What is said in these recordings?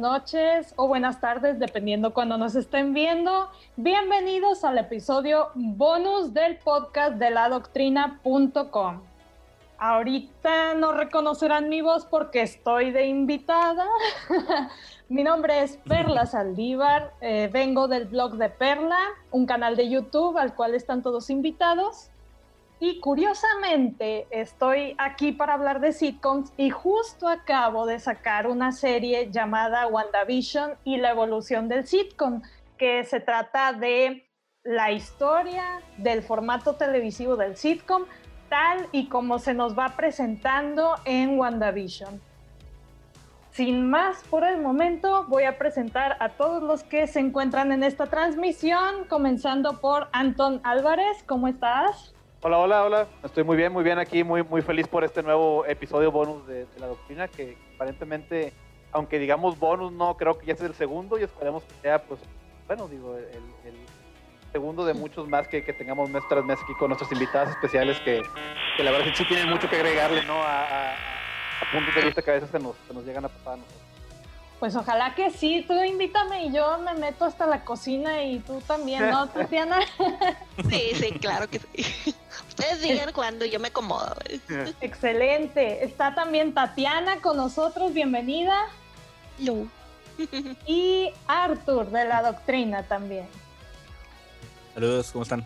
noches o buenas tardes, dependiendo cuando nos estén viendo. Bienvenidos al episodio bonus del podcast de la doctrina.com. Ahorita no reconocerán mi voz porque estoy de invitada. mi nombre es Perla Saldívar, eh, vengo del blog de Perla, un canal de YouTube al cual están todos invitados. Y curiosamente estoy aquí para hablar de sitcoms y justo acabo de sacar una serie llamada WandaVision y la evolución del sitcom, que se trata de la historia del formato televisivo del sitcom tal y como se nos va presentando en WandaVision. Sin más por el momento, voy a presentar a todos los que se encuentran en esta transmisión, comenzando por Anton Álvarez. ¿Cómo estás? Hola, hola, hola. Estoy muy bien, muy bien aquí, muy, muy feliz por este nuevo episodio bonus de, la doctrina, que aparentemente, aunque digamos bonus, no creo que ya es el segundo y esperemos que sea, pues, bueno, digo, el, segundo de muchos más que, que tengamos mes tras mes aquí con nuestras invitadas especiales que, que la verdad sí tienen mucho que agregarle, ¿no? A, a, puntos de vista que a veces se nos, se nos llegan a pasar a nosotros. Pues ojalá que sí, tú invítame y yo me meto hasta la cocina y tú también, ¿no, Tatiana? Sí, sí, claro que sí. Ustedes digan cuando yo me acomodo. Excelente. Está también Tatiana con nosotros, bienvenida. No. Y Arthur de la Doctrina también. Saludos, ¿cómo están?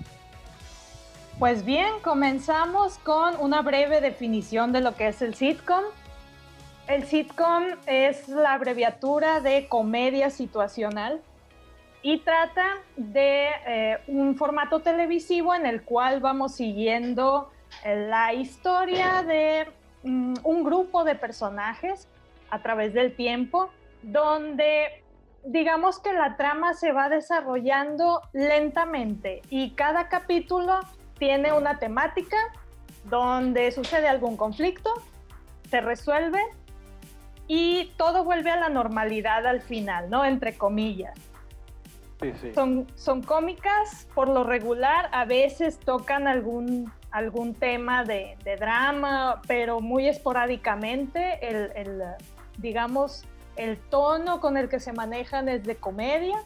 Pues bien, comenzamos con una breve definición de lo que es el sitcom. El sitcom es la abreviatura de comedia situacional y trata de eh, un formato televisivo en el cual vamos siguiendo eh, la historia de mm, un grupo de personajes a través del tiempo, donde digamos que la trama se va desarrollando lentamente y cada capítulo tiene una temática donde sucede algún conflicto, se resuelve y todo vuelve a la normalidad al final, ¿no? Entre comillas. Son, son cómicas, por lo regular, a veces tocan algún, algún tema de, drama, pero muy esporádicamente. El, digamos, el tono con el que se manejan es de comedia.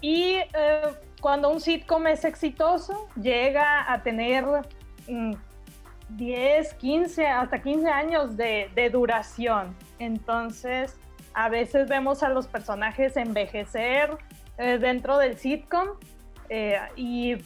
Y eh, cuando un sitcom es exitoso, llega a tener mm, 10, 15, hasta 15 años de, duración. Entonces, a veces vemos a los personajes envejecer eh, dentro del sitcom eh, y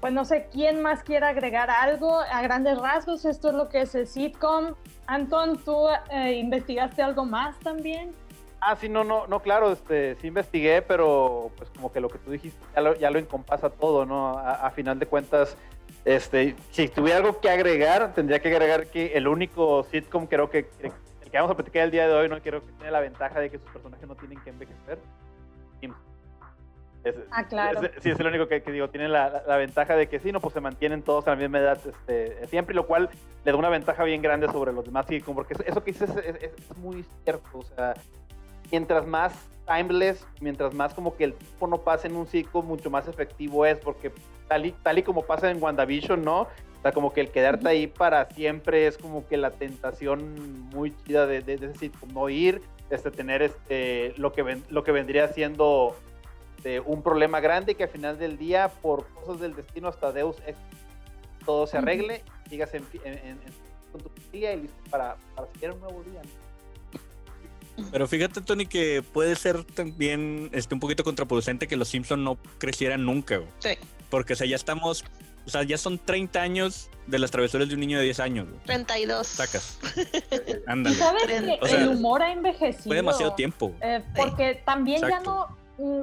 pues no sé quién más quiere agregar algo. A grandes rasgos, esto es lo que es el sitcom. Anton, ¿tú eh, investigaste algo más también? Ah, sí, no, no, no, claro, este, sí investigué, pero pues como que lo que tú dijiste ya lo, encompasa todo, ¿no? a final de cuentas, este, si tuviera algo que agregar, tendría que agregar que el único sitcom creo que el que vamos a platicar el día de hoy no quiero que tiene la ventaja de que sus personajes no tienen que envejecer. Ah, claro. sí, es el único que, digo, tiene la, ventaja de que sí, no, pues se mantienen todos a la misma edad este, siempre, lo cual le da una ventaja bien grande sobre los demás. Sí, porque eso que dices es, muy cierto. O sea, mientras más timeless, mientras más como que el tiempo no pase en un ciclo, mucho más efectivo es, porque tal y, tal y como pasa en WandaVision, ¿no? O sea, como que el quedarte ahí para siempre es como que la tentación muy chida de, de, ese no ir, este, tener este, lo, que lo que vendría siendo de un problema grande que al final del día, por cosas del destino, hasta Deus todo se arregle, sigas en, con tu día y listo para, para seguir un nuevo día. Pero fíjate, Tony, que puede ser también este, un poquito contraproducente que los Simpsons no crecieran nunca. Sí. Porque, o sea, ya estamos, o sea, ya son 30 años de las travesuras de un niño de 10 años. 32. Sacas. Ándale. ¿Sabes que el humor ha envejecido? Fue demasiado tiempo. Eh, porque también ya no,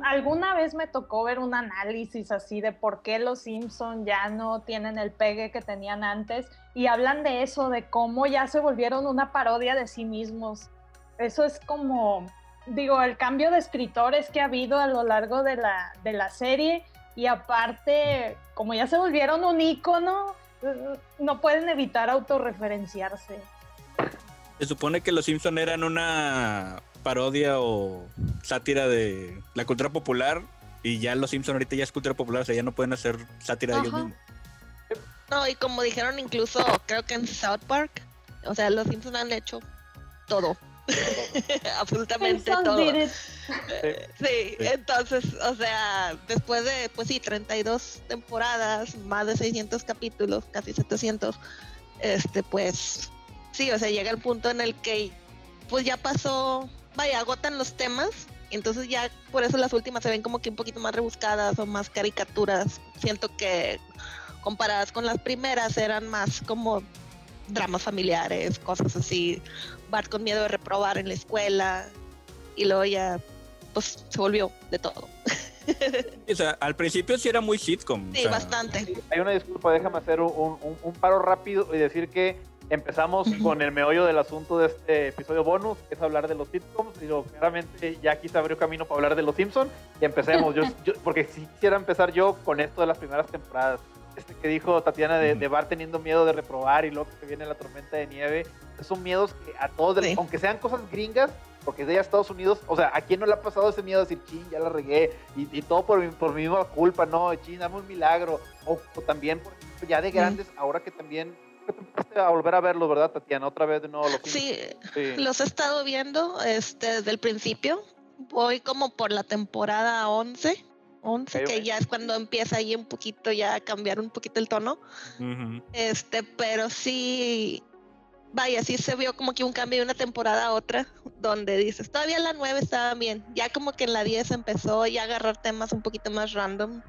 alguna vez me tocó ver un análisis así de por qué los Simpsons ya no tienen el pegue que tenían antes y hablan de eso, de cómo ya se volvieron una parodia de sí mismos. Eso es como, digo, el cambio de escritores que ha habido a lo largo de la, de la serie y aparte, como ya se volvieron un ícono, no pueden evitar autorreferenciarse. Se supone que los Simpson eran una parodia o sátira de la cultura popular y ya los Simpson ahorita ya es cultura popular, o sea, ya no pueden hacer sátira de ellos mismos. No, y como dijeron incluso, creo que en South Park, o sea, los Simpsons han hecho todo. absolutamente todo. Sí, entonces, o sea, después de, pues sí, 32 temporadas, más de 600 capítulos, casi 700, este, pues, sí, o sea, llega el punto en el que, pues ya pasó, vaya, agotan los temas, entonces ya por eso las últimas se ven como que un poquito más rebuscadas o más caricaturas. Siento que comparadas con las primeras eran más como dramas familiares, cosas así, Bart con miedo de reprobar en la escuela, y luego ya pues se volvió de todo. O sea, al principio sí era muy sitcom. o Sí, sea, bastante. Hay una disculpa, déjame hacer un, un- un paro rápido y decir que empezamos con el meollo del asunto de este episodio bonus, que es hablar de los sitcoms. Digo, claramente ya aquí se abrió camino para hablar de los Simpsons y empecemos. Yo, yo- porque si quisiera empezar yo con esto de las primeras temporadas. Este que dijo Tatiana de, de Bart teniendo miedo de reprobar y luego que viene la tormenta de nieve. Son miedos que a todos, Sí. aunque sean cosas gringas, porque es de allá Estados Unidos, o sea, ¿a quién no le ha pasado ese miedo de decir, chin, ya la regué? Y, y todo por mi, por mi misma culpa, no, chin, dame un milagro. O, o también, por ejemplo, ya de grandes, ahora que también, a volver a verlo, ¿verdad, Tatiana? Otra vez de nuevo. Los Sí, sí. los he estado viendo este, desde el principio. Voy como por la temporada 11. 11, Ok, que ya es cuando empieza ahí un poquito ya a cambiar un poquito el tono. Este, pero sí, vaya, sí se vio como que un cambio de una temporada a otra, donde dices, todavía la 9 estaba bien, ya como que en la 10 empezó ya a agarrar temas un poquito más random.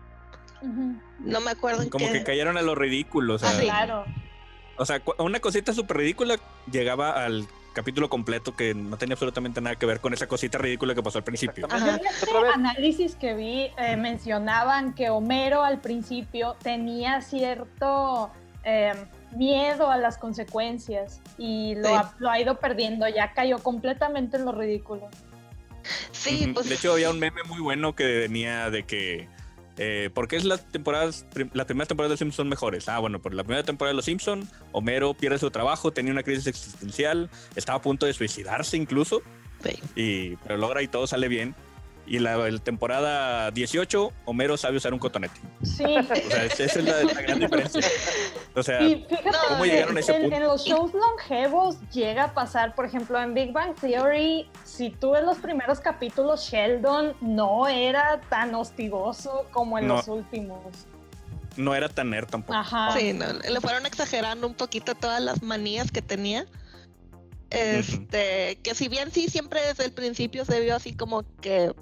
No me acuerdo en Como que cayeron a lo ridículo. O sea, Ah, sí. Claro. O sea, una cosita súper ridícula llegaba al capítulo completo que no tenía absolutamente nada que ver con esa cosita ridícula que pasó al principio. Ajá. Yo en este análisis que vi eh, mencionaban que Homero al principio tenía cierto eh, miedo a las consecuencias y lo, Sí. ha, lo ha ido perdiendo, ya cayó completamente en lo ridículo. Sí, pues De hecho, había un meme muy bueno que venía de que. Eh, ¿Por qué es las temporadas, prim- las primeras temporadas de los Simpsons son mejores? Ah, bueno, por la primera temporada de los Simpsons, Homero pierde su trabajo, tenía una crisis existencial, estaba a punto de suicidarse incluso, sí. y, pero logra y todo sale bien. Y la, la temporada 18, Homero sabe usar un cotonete. Sí. O sea, es- esa es la, la gran diferencia. O sea, ¿Cómo llegaron a ese en, punto? en los shows longevos llega a pasar, por ejemplo, en Big Bang Theory, si tú ves los primeros capítulos, Sheldon no era tan hostigoso como en No. los últimos. no era tan nerd tampoco. Ajá. Sí, no, le fueron exagerando un poquito todas las manías que tenía. Este, que si bien sí siempre desde el principio se vio así como que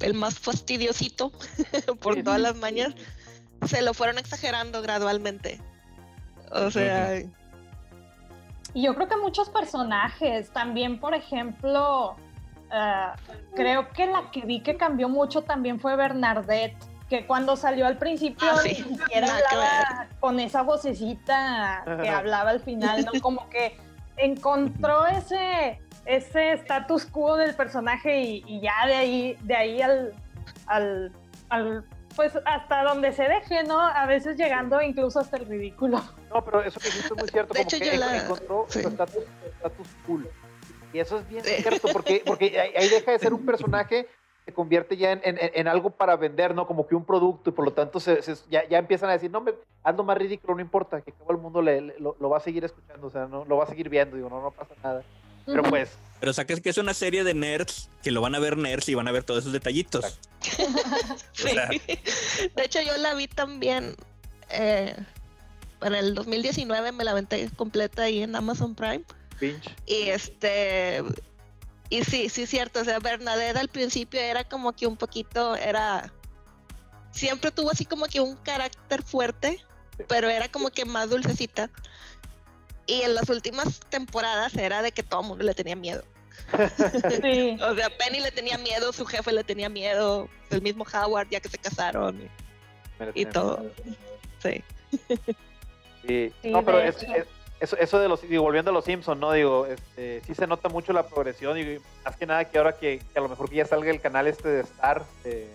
el más fastidiosito por todas las mañas, se lo fueron exagerando gradualmente. O sea, Y yo creo que muchos personajes, también por ejemplo, ah, creo que la que vi que cambió mucho también fue Bernadette, que cuando salió al principio Ah, ni siquiera Nada hablaba con esa vocecita que hablaba al final, ¿no? Como que encontró ese ese status quo del personaje y, y ya de ahí de ahí al, al, al pues hasta donde se deje, ¿no? A veces llegando incluso hasta el ridículo. No, pero eso que dijiste es muy cierto. De como hecho, que la- encontró sí. su estatus estatus cool. Y eso es bien Sí. cierto, porque, porque ahí ahí deja de ser un personaje se convierte ya en, en- en algo para vender, ¿no? Como que un producto, y por lo tanto se, se- ya, ya empiezan a decir, no, me ando más ridículo, no importa, que todo el mundo le, le- lo, lo va a seguir escuchando, o sea, no lo va a seguir viendo, digo, no, no pasa nada. Pero pues, Pero o sea, que es, que es una serie de nerds que lo van a ver nerds y van a ver todos esos detallitos. Sí. sea- De hecho, yo la vi también eh, en el 2019, me la aventé completa ahí en Amazon Prime. Y este. Y sí, sí, cierto. O sea, Bernadette al principio era como que un poquito. Era. Siempre tuvo así como que un carácter fuerte, pero era como que más dulcecita. Y en las últimas temporadas era de que todo el mundo le tenía miedo. Sí. O sea, Penny le tenía miedo, su jefe le tenía miedo, el mismo Howard ya que se casaron y, y todo. Sí. Sí. Sí, no, pero es- eso, eso de los, digo, volviendo a los Simpsons, ¿no? Digo, este, sí se nota mucho la progresión y más que nada que ahora que, que a lo mejor que ya salga el canal este de Star, de,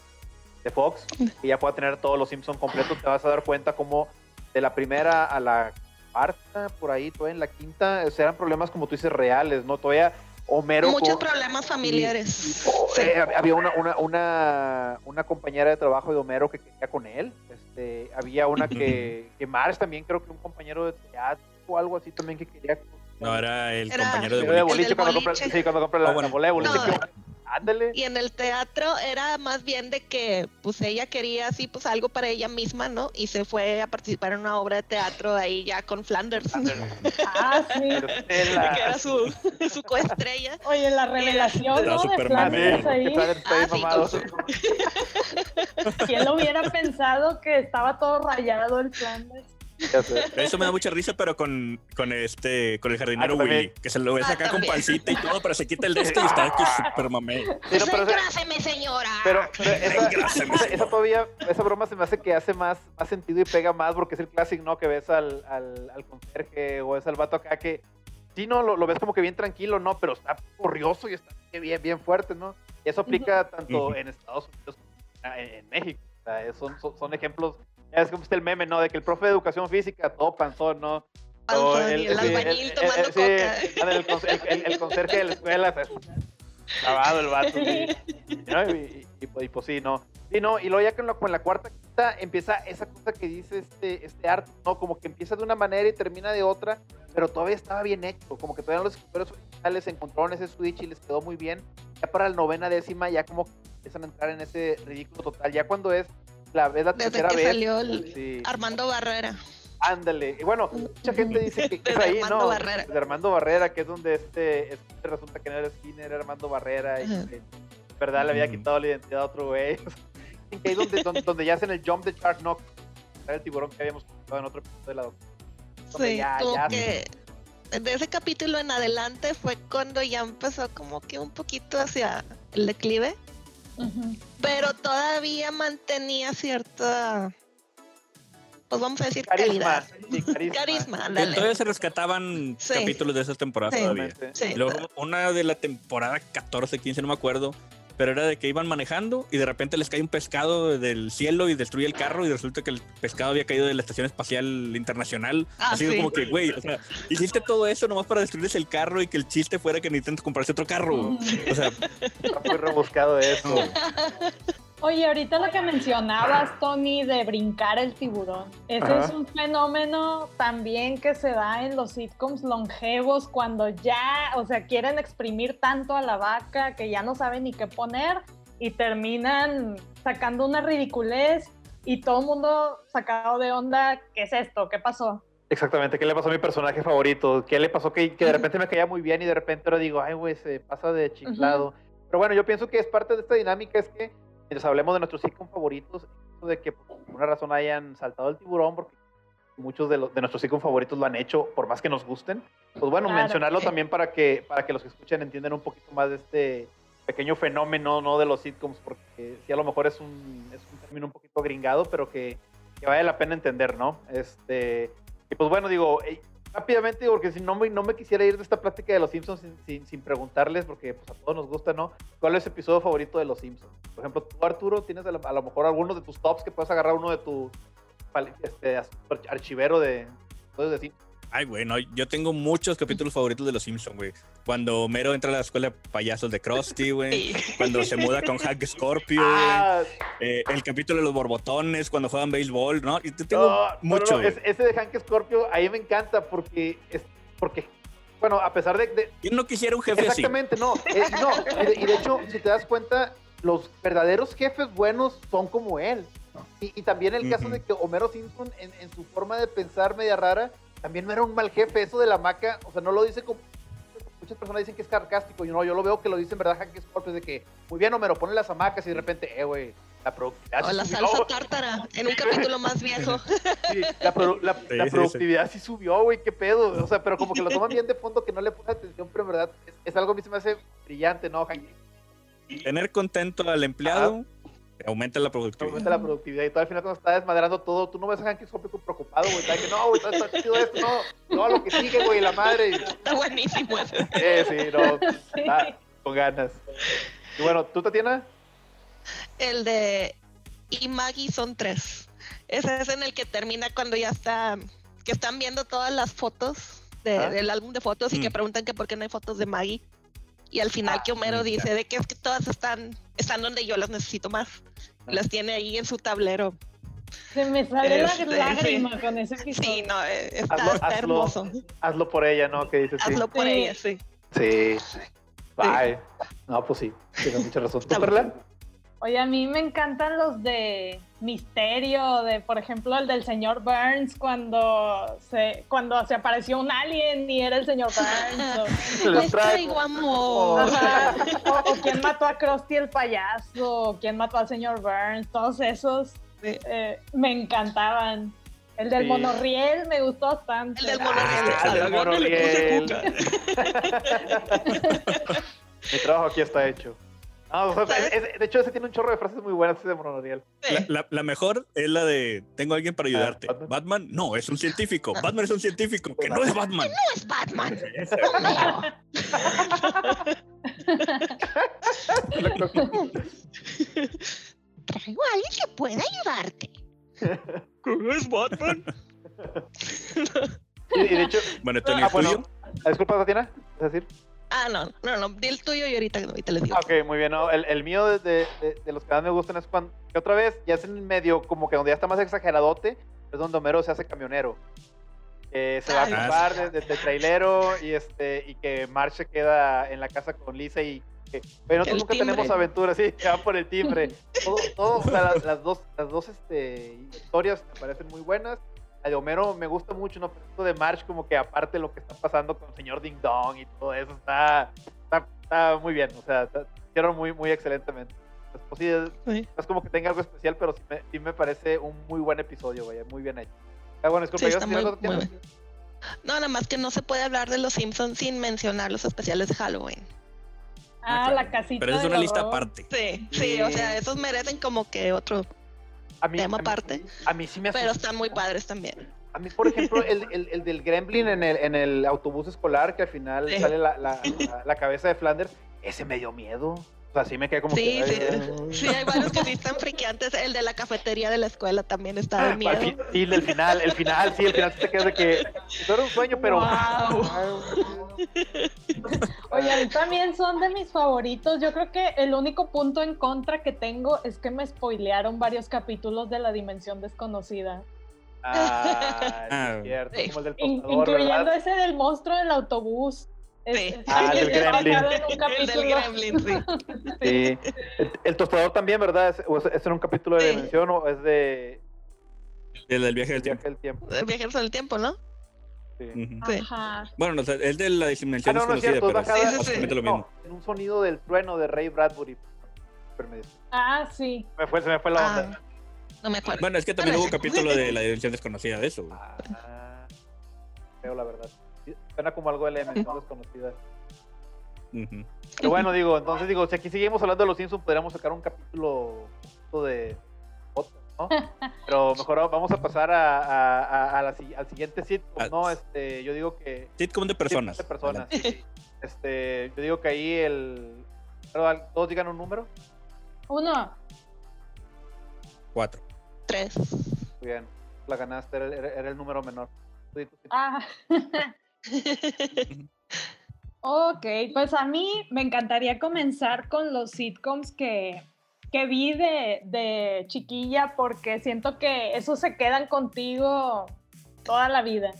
de Fox, que ya pueda tener todos los Simpsons completos, te vas a dar cuenta como de la primera a la cuarta, por ahí, todavía en la quinta, o sea, eran problemas como tú dices reales, ¿no? Todavía Homero... Muchos con- problemas familiares. y- y- Sí. eh, había una, una, una, una compañera de trabajo de Homero que quería con él. Este, había una que, que Marge también, creo que un compañero de teatro o algo así también que quería No, era el Era- compañero de boliche. boliche del cuando compra, boliche. sí, cuando compra la, Ah, bueno. la bola de boliche. No. que- Ándale. Y en el teatro era más bien de que pues ella quería así pues algo para ella misma, ¿no? Y se fue a participar en una obra de teatro ahí ya con Flanders, Ah, sí. Estela. que era su, su coestrella. Oye, la revelación, ¿no? De Flanders ahí. Ah, sí, con su- ¿Quién lo hubiera pensado que estaba todo rayado el Flanders? Ya sé. Eso me da mucha risa, pero con, con este, con el jardinero Ah. Willy, que se lo ves Ah, acá con pancita y todo, pero se quita el de esto y está aquí súper mamé. Sí, no, pero, señora. pero, pero esa, esa- esa todavía, esa broma se me hace que hace más, más sentido y pega más porque es el clásico, ¿no? Que ves al, al, al conserje o es al vato acá que sí, no, lo, lo ves como que bien tranquilo, ¿no? Pero está corrioso y está bien, bien fuerte, ¿no? Y eso aplica tanto Ujú. en Estados Unidos como en, en México. O sea, son, son, son ejemplos. Ya es como está el meme, ¿no? De que el profe de educación física, todo panzón, ¿no? Panzón, el sí, albañil el- tomando el- coca. el, conse- el- el- el conserje de la escuela, lavado el vato. Y, pues- y pues sí, ¿no? Sí, no, y luego ya con la, con la cuarta quinta empieza esa cosa que dice este, este arte, ¿no? Como que empieza de una manera y termina de otra, pero todavía estaba bien hecho, como que todavía los escritores originales encontraron ese switch y les quedó muy bien. Ya para la novena décima ya como que empiezan a entrar en ese ridículo total, ya cuando es la vez la Desde tercera que vez. salió el sí. Armando Barrera. Ándale. Y bueno, mucha gente dice que, que es ahí, Armando ¿no? Barrera. De Armando Barrera, que es donde este, este resulta que no era Skinner, era Armando Barrera, y Ajá. que, en verdad le había quitado la identidad a otro güey. Que ahí donde, donde, donde ya hacen el jump de Shark Knock, el tiburón que habíamos comentado en otro episodio de la. Donde Sí, ya- como ya- que de ese capítulo en adelante fue cuando ya empezó como que un poquito hacia el declive, Pero todavía mantenía cierta, pues vamos a decir Carisma. calidad. Sí, carisma. Carisma. Todavía se rescataban Sí. capítulos de esas temporadas Sí. todavía. Luego, una de la temporada 14, 15, no me acuerdo, pero era de que iban manejando y de repente les cae un pescado del cielo y destruye el carro y resulta que el pescado había caído de la Estación Espacial Internacional. Ah, Así sí. como que, güey, o sea, hiciste todo eso nomás para destruirles el carro y que el chiste fuera que necesitan comprarse otro carro. O sea, Está muy rebuscado eso. Oye, ahorita lo que mencionabas, Tony, de brincar el tiburón. Ese Ajá. es un fenómeno también que se da en los sitcoms longevos cuando ya, o sea, quieren exprimir tanto a la vaca que ya no saben ni qué poner y terminan sacando una ridiculez y todo el mundo sacado de onda. ¿Qué es esto? ¿Qué pasó? Exactamente, ¿qué le pasó a mi personaje favorito? ¿Qué le pasó que, que de repente me caía muy bien y de repente ahora digo, ay, güey, se pasa de chiflado? Pero bueno, yo pienso que es parte de esta dinámica, es que mientras hablemos de nuestros sitcom favoritos, de que por alguna razón hayan saltado el tiburón, porque muchos de, los, de nuestros sitcom favoritos lo han hecho, por más que nos gusten, pues bueno, Claro. mencionarlo también para que, para que los que escuchen entiendan un poquito más de este pequeño fenómeno, ¿no? De los sitcoms, porque sí, a lo mejor es un, es un término un poquito gringado, pero que, que vale la pena entender, ¿no? Este, y pues bueno, digo, eh, rápidamente, porque si no me, no me quisiera ir de esta plática de los Simpsons sin, sin, sin preguntarles, porque pues, a todos nos gusta, ¿no? ¿Cuál es el episodio favorito de los Simpsons? Por ejemplo, tú, Arturo, tienes a lo, a lo mejor alguno de tus tops que puedes agarrar uno de tu este, archivero de episodios de Simpsons. Ay, güey, no, yo tengo muchos capítulos favoritos de Los Simpsons, güey. Cuando Mero entra a la escuela de payasos de Krusty, güey. Cuando se muda con Hank Scorpio. Ah, Eh, el capítulo de los borbotones, cuando juegan béisbol, ¿no? Y te tengo no, mucho. no, ese de Hank Scorpio, ahí me encanta porque, es, porque bueno, a pesar de- de, ¿Quién no quisiera un jefe así? Exactamente, no. eh, no, y de, y de hecho, si te das cuenta, los verdaderos jefes buenos son como él. Y, y también el caso de que Homero Simpson, en, en su forma de pensar media rara, también no era un mal jefe. Eso de la maca, o sea, no lo dice como. Muchas personas dicen que es sarcástico. Yo no, yo lo veo que lo dice en verdad Hank Scorpio, de que, muy bien, Homero, pone las hamacas y de repente, eh, güey, la productividad. O la subió". salsa tártara en un capítulo más viejo. Sí, la, produ- la- la sí, sí. productividad sí, subió, güey, qué pedo. O sea, pero como que lo toman bien de fondo, que no le ponen atención, pero en verdad es, es algo a mí se me hace brillante, ¿no, Hank? Tener contento al empleado aumenta la productividad. aumenta la productividad y todo al final cuando está desmadrando todo, tú no ves a Hank Scorpio preocupado, güey, está que no, güey, está, está chido esto, no, no, lo que sigue, güey, la madre. Está buenísimo ese. Eh, sí, no, está con ganas. Y bueno, ¿tú, Tatiana? El de y Maggie son tres. Ese es en el que termina cuando ya está, que están viendo todas las fotos de- Ah. del álbum de fotos y que Mm. preguntan que por qué no hay fotos de Maggie. Y al final Ah, que Homero dice de que es que todas están, están donde yo las necesito más. Las tiene ahí en su tablero. Se me sale Este, la lágrima con ese episodio. Sí, no, eh, está, Hazlo- está hazlo. hermoso. Hazlo por ella, ¿no? Que dices sí. Hazlo por Sí. ella, sí. Sí. Bye. No, pues sí. Tienes mucha razón. ¿Tú? Oye, a mí me encantan los de misterio, de por ejemplo el del señor Burns cuando se cuando se apareció un alien y era el señor Burns. o- Se los Les traigo. amor. Ajá. O, o quién mató a Krusty el payaso, o quién mató al señor Burns, todos esos eh, me encantaban. El del Sí. monorriel me gustó bastante. El del Ah, monorriel. Ah, del Yo no le puse monorriel. Mi trabajo aquí está hecho. No, o sea, ¿Sabes? es- es- de hecho, ese tiene un chorro de frases muy buenas, ese de Monorriel. La, la- la mejor es la de tengo a alguien para ayudarte. Ah, Batman. Batman, no, es un científico. Batman es un científico, que no es Batman. No es Batman. Traigo a alguien que pueda ayudarte. No es Batman. Y, y de hecho, Bueno, Tony, Ah, bueno. ah, disculpa, Tatiana, ¿es decir? Ah, no, no, no, di el tuyo y ahorita, ahorita les digo. Ah, Ok, muy bien. ¿no? El, el mío de, de- de- los que más me gustan es cuando, que otra vez, ya es en medio, como que donde ya está más exageradote, es donde Homero se hace camionero. Que se va a Ah, ocupar de, de- de trailero y, este, y que Marge se queda en la casa con Lisa y que, oye, nosotros nunca timbre. tenemos aventuras, sí, que va por el timbre. Todo, todo, o sea, las, las dos, las dos este, historias me parecen muy buenas. La de Homero me gusta mucho, ¿no? Pero esto de Marge, como que aparte de lo que está pasando con el señor Ding Dong y todo eso, está, está, está muy bien, o sea, está- hicieron muy, muy excelentemente. Pues, pues, sí, es, Sí. no es como que tenga algo especial, pero sí me, sí me parece un muy buen episodio, vaya, muy bien hecho. Ah, bueno, disculpe, Sí, ¿yo muy-? No, nada más que no se puede hablar de los Simpsons sin mencionar los especiales de Halloween. Ah, Ah, la claro. casita. Pero es una lista aparte. Sí, sí, o sea, esos merecen como que otro, A mí, tema a mí- aparte. A mí sí me pero asustó. están muy padres también. A mí, por ejemplo, el, el, el del Gremlin en el, en el autobús escolar, que al final Sí. sale la, la- la cabeza de Flanders, ese me dio miedo. O sea, sí me quedé como Sí, que... sí, sí, hay varios que sí están friqueantes. El de la cafetería de la escuela también está de Al miedo. sí, el final, el final, sí, el final sí te quedas de que no era un sueño, pero... A mí también son de mis favoritos. Yo creo que el único punto en contra que tengo es que me spoilearon varios capítulos de la dimensión desconocida. Ah, sí, Ah. es cierto, Sí. como el del In- tostador, incluyendo ¿verdad? ese del monstruo del autobús. Sí. Ah, el del Gremlin. El del. Gremlin, sí. Sí. El, el tostador también, ¿verdad? ¿Es, o es, es en un capítulo de Sí. Dimensión o es de El del viaje del Viaje tiempo. del Tiempo? El Viajeros del tiempo, ¿no? Sí. Ajá. Bueno, o sea, es de la Ah, dimensión no, no es desconocida, cierto, es pero Sí, sí, sí. básicamente lo no, mismo. en un sonido del trueno de Ray Bradbury. Ah, sí. me fue, se me fue la Ah, onda. no me acuerdo. Bueno, es que también hubo un capítulo de la dimensión desconocida de eso. Ah, creo la verdad. Suena como algo de la dimensión desconocida. Pero bueno, digo, entonces digo, si aquí seguimos hablando de los Simpsons, podríamos sacar un capítulo de podcast, ¿no? Pero mejor vamos a pasar a, a- a- a la si- al siguiente sitcom, Ah, ¿no? Este, yo digo que Sitcom de personas. de personas. sí. Este, yo digo que ahí el todos digan un número. Uno. Cuatro. Tres. Muy bien. La ganaste, era, era- el número menor. Ah. Ok, pues a mí me encantaría comenzar con los sitcoms que, que vi de, de chiquilla porque siento que esos se quedan contigo toda la vida.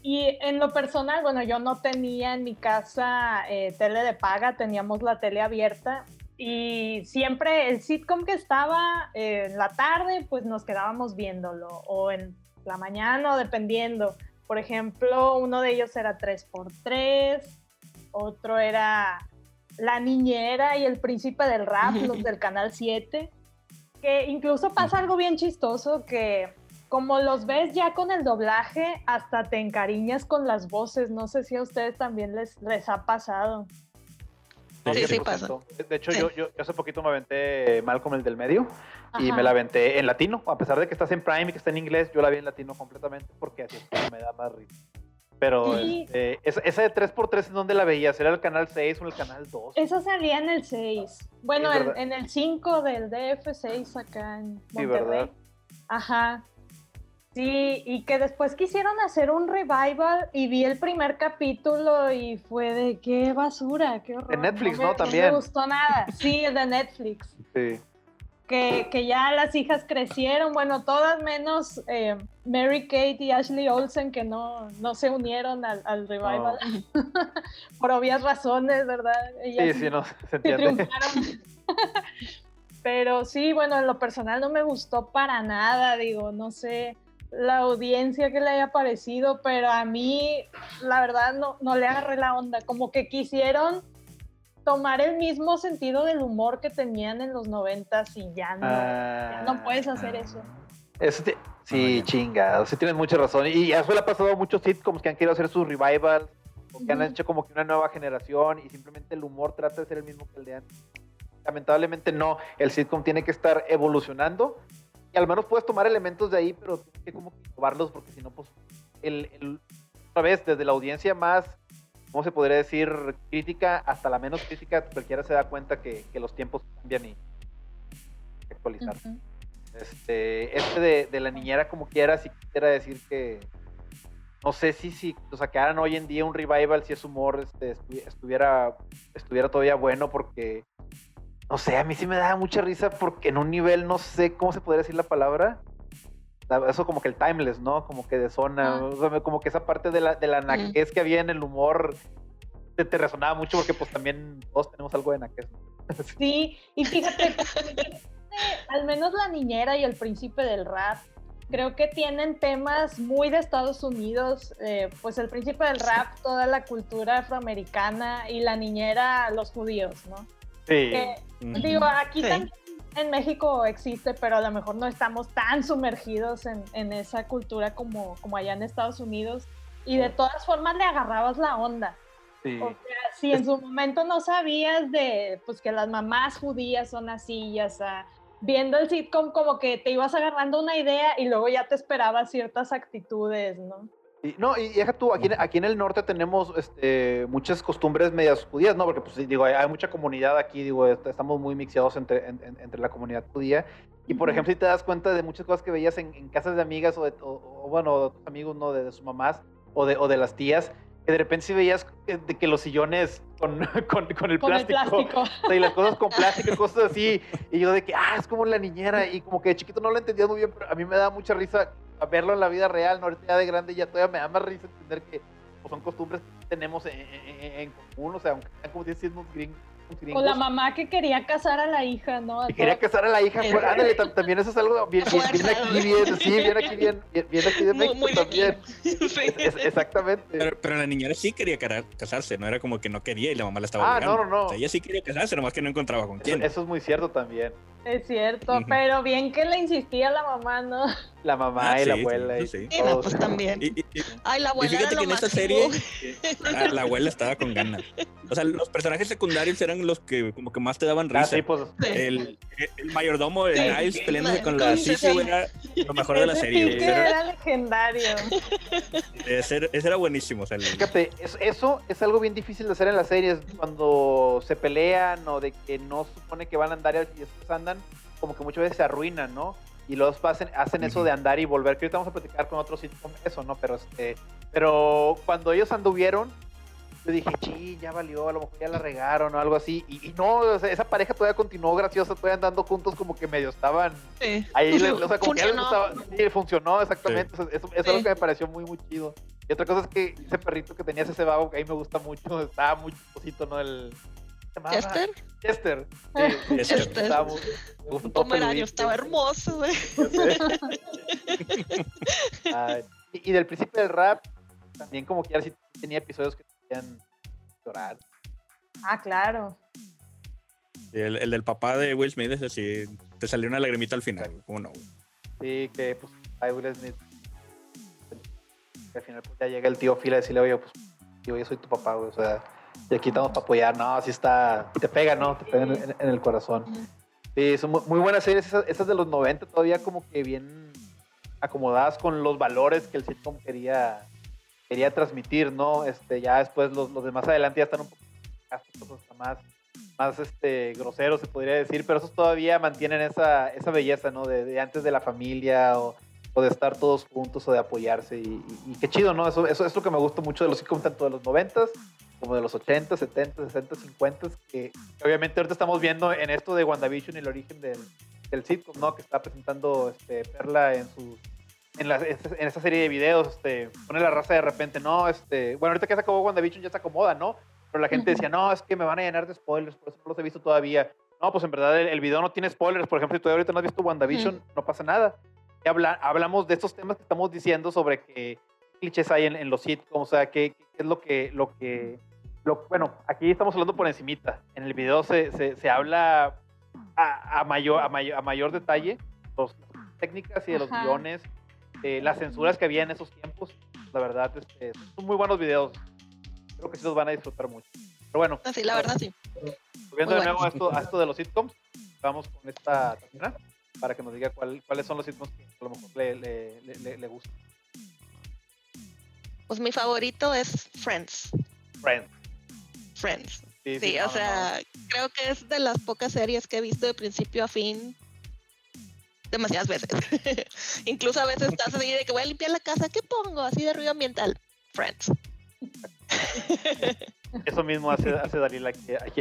Y en lo personal, bueno, yo no tenía en mi casa eh, tele de paga, teníamos la tele abierta y siempre el sitcom que estaba eh, en la tarde, pues nos quedábamos viéndolo o en la mañana dependiendo. Por ejemplo, uno de ellos era 3x3, otro era La Niñera y El Príncipe del Rap, los del Canal 7, que incluso pasa algo bien chistoso que como los ves ya con el doblaje, hasta te encariñas con las voces. No sé si a ustedes también les, les ha pasado. Sí, sí 100%. pasa. De- hecho, Sí. yo, yo, yo hace poquito me aventé Malcolm el del medio y Ajá. me la aventé en latino. A pesar de que estás en Prime y que está en inglés, yo la vi en latino completamente porque así es como me da más risa. Pero Sí. este, esa, esa de 3x3, ¿en dónde la veías? ¿Era el canal 6 o el canal 2? Esa salía en el 6. Bueno, Sí, en, en el 5 del DF6 acá en Sí, Monterrey. ¿verdad? Ajá. Sí, y que después quisieron hacer un revival y vi el primer capítulo y fue de qué basura, qué horror. De Netflix, me- ¿no? me También. gustó nada. Sí, el de Netflix. Sí. que, que ya las hijas crecieron, bueno, todas menos eh, Mary Kate y Ashley Olsen, que no, no se unieron al, al revival por obvias razones, ¿verdad? Ellas sí, sí, no, se entiende. Pero sí, bueno, en lo personal no me gustó para nada, digo, no sé la audiencia que le haya parecido, pero a mí la verdad no, no le agarré la onda, como que quisieron tomar el mismo sentido del humor que tenían en los noventas y ya no, ya no puedes hacer eso. eso sí, chinga, sí tienes mucha razón. Y eso le ha pasado a muchos sitcoms que han querido hacer sus revivals, o que han hecho como que una nueva generación y simplemente el humor trata de ser el mismo que el de antes. Lamentablemente no, el sitcom tiene que estar evolucionando al menos puedes tomar elementos de ahí, pero tienes que como probarlos porque si no, pues, el, el, otra vez, desde la audiencia más ¿cómo se podría decir? Crítica hasta la menos crítica, cualquiera se da cuenta que, que los tiempos cambian y actualizar. Este, este de, de, la niñera como quiera, si quisiera decir que no sé si, si sacaran hoy en día un revival, si ese humor este, estuviera, estuviera todavía bueno, porque no sé, a mí sí me da mucha risa porque en un nivel, no sé cómo se podría decir la palabra, eso como que el timeless, ¿no? Como que de zona, como que esa parte de la, de la naquez que había en el humor te, te, resonaba mucho porque pues también todos tenemos algo de naquez. Sí, y fíjate, al menos la niñera y el príncipe del rap, creo que tienen temas muy de Estados Unidos, eh, pues el príncipe del rap, toda la cultura afroamericana y la niñera, los judíos, ¿no? Sí. Digo, aquí también en México existe, pero a lo mejor no estamos tan sumergidos en, en, esa cultura como, como allá en Estados Unidos. Y de todas formas le agarrabas la onda. Sí. O sea, si en su momento no sabías de pues que las mamás judías son así, ya sea, viendo el sitcom como que te ibas agarrando una idea y luego ya te esperabas ciertas actitudes, ¿no? No, y deja tú, aquí, aquí en el norte tenemos este, muchas costumbres medias judías, ¿no? Porque, pues, digo, hay, hay mucha comunidad aquí, digo, estamos muy mixeados entre, en, entre la comunidad judía. Y, por ejemplo, si te das cuenta de muchas cosas que veías en, en casas de amigas o, de, o, o bueno, de tus amigos, ¿no? De, de, sus mamás o de, o de las tías, que de repente sí veías de que los sillones con, con, con el con plástico, el plástico. O sea, y las cosas con plástico, cosas así, y yo de que, ah, es como la niñera, y como que de chiquito no lo entendía muy bien, pero a mí me da mucha risa a verlo en la vida real, ¿no? ahorita ya de grande ya todavía me da más risa entender que pues, son costumbres que tenemos en, en, en común, o sea, aunque sean como decimos gringos. O la mamá que quería casar a la hija, ¿no? A que quería casar a la hija, pues, ándale, también eso es algo bien, bien, bien aquí, bien, sí, bien aquí, bien, bien aquí de México muy, muy también. Es, exactamente. Pero, pero, la niñera sí quería casarse, no era como que no quería y la mamá la estaba Ah, obligando. no, no, no. O sea, ella sí quería casarse, nomás que no encontraba con quién. Eso, eso es muy cierto también. Es cierto, uh -huh. pero bien que le insistía la mamá, ¿no? La mamá Ah, y la abuela. sí, y sí. Y no, pues también. Y, y- y- Ay, la y abuela fíjate era que lo en esta serie la, la abuela estaba con ganas. O sea, los personajes secundarios eran los que como que más te daban risa. Ah, sí, pues. el, el mayordomo de Sí. Niles peleándose con la Con Sissy Sissy. era lo mejor de la serie. era, era legendario. ese era- ese era buenísimo. O sea, el- Fíjate, es- eso es algo bien difícil de hacer en las series cuando se pelean o de que no se supone que van a andar y después andan, como que muchas veces se arruinan, ¿no? Y los hacen, hacen eso de andar y volver, que ahorita vamos a platicar con otros sitcom eso, ¿no? Pero este, pero cuando ellos anduvieron, yo dije, sí, ya valió, a lo mejor ya la regaron o algo así. Y, y no, o sea, esa pareja todavía continuó graciosa, todavía andando juntos como que medio estaban Sí. Ahí, le- o sea, como que ya les Funcionó. gustaba. Sí, funcionó, exactamente. O sea, eso, eso es Sí. algo que me pareció muy, muy chido. Y otra cosa es que ese perrito que tenías ese babo, que a mí me gusta mucho, estaba muy chistosito, ¿no? El. Chester, Chester. Sí, sí, Chester. estaba muy- me gustó un pomerano, peludito. estaba hermoso, güey. Ay, y, y del principio del rap, también como que ya sí tenía episodios que te hacían llorar. Ah, claro. el, el del papá de Will Smith es así. Te salió una lagrimita al final. ¿Cómo no? güey? Sí, que pues, ay, Will Smith. Que al final pues, ya llega el tío Phil a decirle, oye, pues, tío, yo soy tu papá, güey. O sea, y aquí estamos para apoyar. No, así está. Te pega, ¿no? Te pega en, en- el corazón. Sí, son muy, muy buenas series. Esas, esas de los 90 todavía como que bien acomodadas con los valores que el sitcom quería, quería transmitir, ¿no? Este, ya después los, los de más adelante ya están un poco más, más este, groseros, se podría decir, pero esos todavía mantienen esa, esa belleza, ¿no? De, de antes de la familia o, o de estar todos juntos o de apoyarse. Y, y- y qué chido, ¿no? Eso, eso es lo que me gusta mucho de los sitcoms, tanto de los 90 como de los 80, 70, 60, 50, que, que obviamente ahorita estamos viendo en esto de WandaVision y el origen del, del sitcom, ¿no? Que está presentando este, Perla en su en, la, en esta serie de videos, este, pone la raza de repente, no, este, bueno, ahorita que se acabó WandaVision ya se acomoda, ¿no? Pero la gente decía, no, es que me van a llenar de spoilers, por eso no los he visto todavía. No, pues en verdad el, video no tiene spoilers. Por ejemplo, si todavía ahorita no has visto WandaVision, no pasa nada. Y habla, hablamos de estos temas que estamos diciendo sobre qué clichés hay en, los sitcoms, o sea, qué, qué, es lo que, lo que, lo, bueno, aquí estamos hablando por encimita. En el video se, se, se habla a, a, mayor, a, mayor, a mayor detalle los técnicas y de los guiones, las censuras que había en esos tiempos. La verdad, este, son muy buenos videos. Creo que sí los van a disfrutar mucho. Pero bueno. Ah, sí, la verdad, sí. Volviendo de nuevo a esto, a esto de los sitcoms, vamos con esta Tatiana para que nos diga cuál, cuáles son los sitcoms que a lo mejor le, le, le, le gustan. Pues mi favorito es Friends. Friends. Friends. Sí, o sea, creo que es de las pocas series que he visto de principio a fin demasiadas veces. Incluso a veces estás así de que voy a limpiar la casa, ¿qué pongo? Así de ruido ambiental. Friends. Eso mismo hace, hace Dalila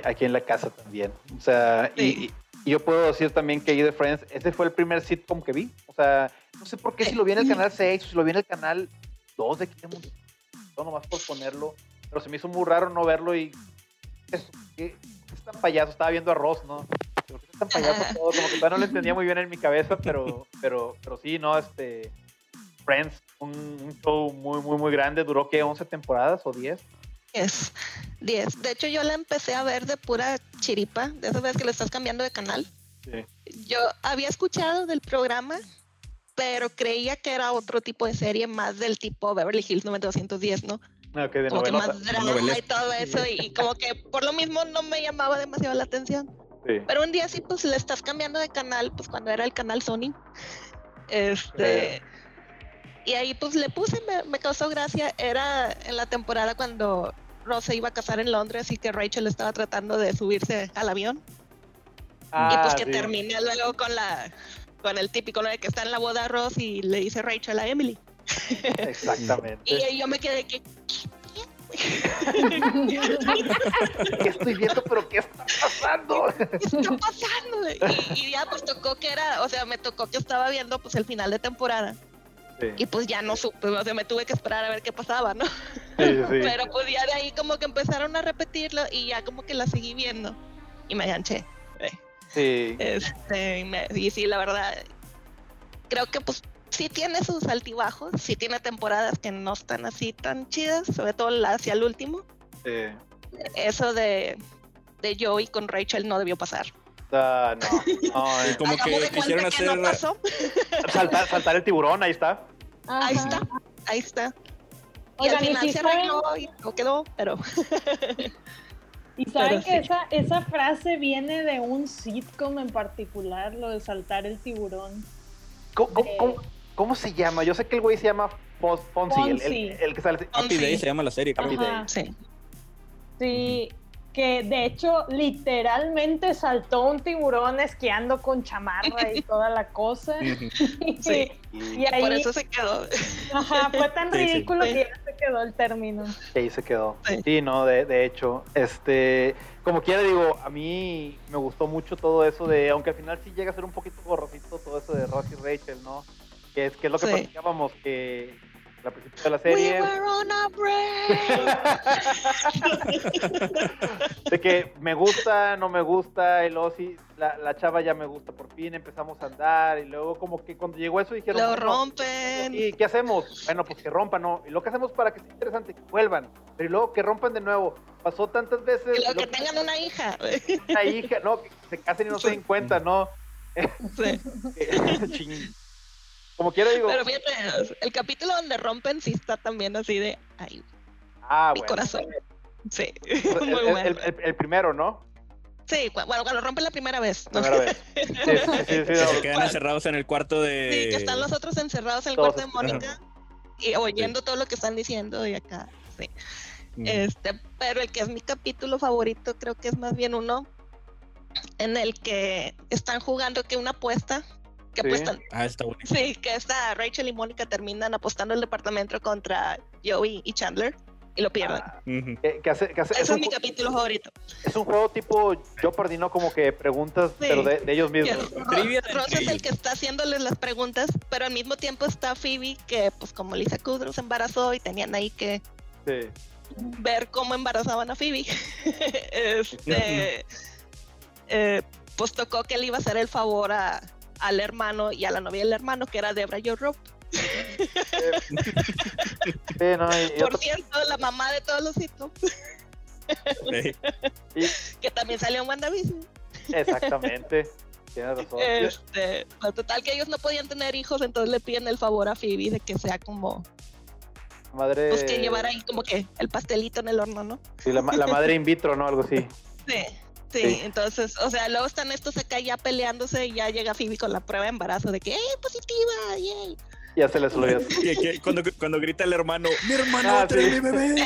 aquí, en la casa también. O sea, y, yo puedo decir también que ahí de Friends, ese fue el primer sitcom que vi. O sea, no sé por qué si lo vi en el canal 6 o si lo vi en el canal 2 de Mundo. No, nomás por ponerlo. Pero se me hizo muy raro no verlo y. Eso, ¿qué, es tan payaso? Estaba viendo arroz, ¿no? Pero ¿qué es tan payaso todo? Como que todavía no lo entendía muy bien en mi cabeza, pero, pero, pero sí, ¿no? Este. Friends, un, un show muy, muy, muy grande. Duró, ¿qué? ¿11 temporadas o 10? 10. 10. De hecho, yo la empecé a ver de pura chiripa, de esas veces que le estás cambiando de canal. Sí. Yo había escuchado del programa, pero creía que era otro tipo de serie, más del tipo Beverly Hills 90210, ¿no? Okay, de como que más drama y todo eso, y como que por lo mismo no me llamaba demasiado la atención. Sí. Pero un día sí, pues le estás cambiando de canal, pues cuando era el canal Sony. Este. Y ahí pues le puse, me, me, causó gracia. Era en la temporada cuando Ross se iba a casar en Londres y que Rachel estaba tratando de subirse al avión. y pues ah, que termina luego con la con el típico de que está en la boda Ross y le dice Rachel a Emily. Exactamente. y yo me quedé que ¿Qué estoy viendo? ¿Pero qué está pasando? ¿Qué está pasando? Y, ya pues tocó que era, o sea, me tocó que estaba viendo pues el final de temporada. Y pues ya no supe, o sea, me tuve que esperar a ver qué pasaba, ¿no? Pero pues ya de ahí como que empezaron a repetirlo y ya como que la seguí viendo y me enganché. Sí. Este, y sí, la verdad, creo que pues sí tiene sus altibajos, sí tiene temporadas que no están así tan chidas, sobre todo hacia el último. Sí. Eso de, de Joey con Rachel no debió pasar. Uh, no, no como que quisieron hacer. No pasó. Saltar, saltar el tiburón, ahí está. Ahí está, ahí está. Y al final se arregló y no quedó, pero. Y saben que esa, esa frase viene de un sitcom en particular, lo de saltar el tiburón. ¿Cómo, cómo, cómo, se llama? Yo sé que el güey se llama Fonsi, El, el, el, que sale. Happy Day se llama la serie. Happy Day. Sí. Sí, que de hecho literalmente saltó un tiburón esquiando con chamarra y toda la cosa. sí. y ahí, por eso se quedó. Ajá, fue tan ridículo que ya se quedó el término. Ahí se quedó. Sí, no, de, de, hecho, este, como quiera digo, a mí me gustó mucho todo eso de, aunque al final sí llega a ser un poquito gorrocito todo eso de Ross y Rachel, ¿no? Que es, que es lo que platicábamos, que la principio de la serie. de que me gusta, no me gusta, el Ozzy, la, la, chava ya me gusta, por fin empezamos a andar y luego como que cuando llegó eso dijeron... Lo rompen. ¿Y qué hacemos? Bueno, pues que rompan, ¿no? Y lo que hacemos para que sea interesante, que vuelvan, pero luego que rompan de nuevo. Pasó tantas veces... Y luego que, tengan una hija. Una hija, ¿no? Que se casen y no se den cuenta, ¿no? Sí. Como quiera digo. Pero fíjate, el capítulo donde rompen sí está también así de. Ay, ah, mi corazón. Sí, muy el, bueno. El, el, primero, ¿no? Sí, bueno, cuando rompen la primera vez. Primera vez. Sí, sí, sí, se quedan encerrados en el cuarto de. Sí, que están los otros encerrados en el cuarto de Mónica y oyendo todo lo que están diciendo y acá. Sí. Mm. Este, pero el que es mi capítulo favorito, creo que es más bien uno en el que están jugando que una apuesta que apuestan. Ah, está Sí, que está Rachel y Mónica terminan apostando el departamento contra Joey y Chandler. y lo pierden. Ah, Ujú. que, que hace, que hace- Ese es, es mi capítulo favorito. es un juego tipo Jeopardy, ¿no? Como que preguntas, Sí. pero de, de ellos mismos. Ross es el que está haciéndoles las preguntas, pero al mismo tiempo está Phoebe, que pues como Lisa Kudrow se embarazó y tenían ahí que Sí. ver cómo embarazaban a Phoebe. este, eh, pues tocó que le iba a hacer el favor a, al hermano y a la novia del hermano, que era Debra Jo Rupp. Sí, no, Por cierto, la mamá de todos los hitos, Sí. que también salió en WandaVision. exactamente. Tienes razón. Este, pues, total que ellos no podían tener hijos, entonces le piden el favor a Phoebe de que sea como, Madre. pues que llevar ahí como que el pastelito en el horno, ¿no? Sí, la, la madre in vitro, ¿no? Algo así. Sí, sí, Sí. entonces, o sea, luego están estos acá ya peleándose y ya llega Phoebe con la prueba de embarazo de que, ¡eh, positiva! ¡Yay! Ya se les olvidó. Cuando, cuando grita el hermano, mi hermano Ah, trae sí. mi bebé.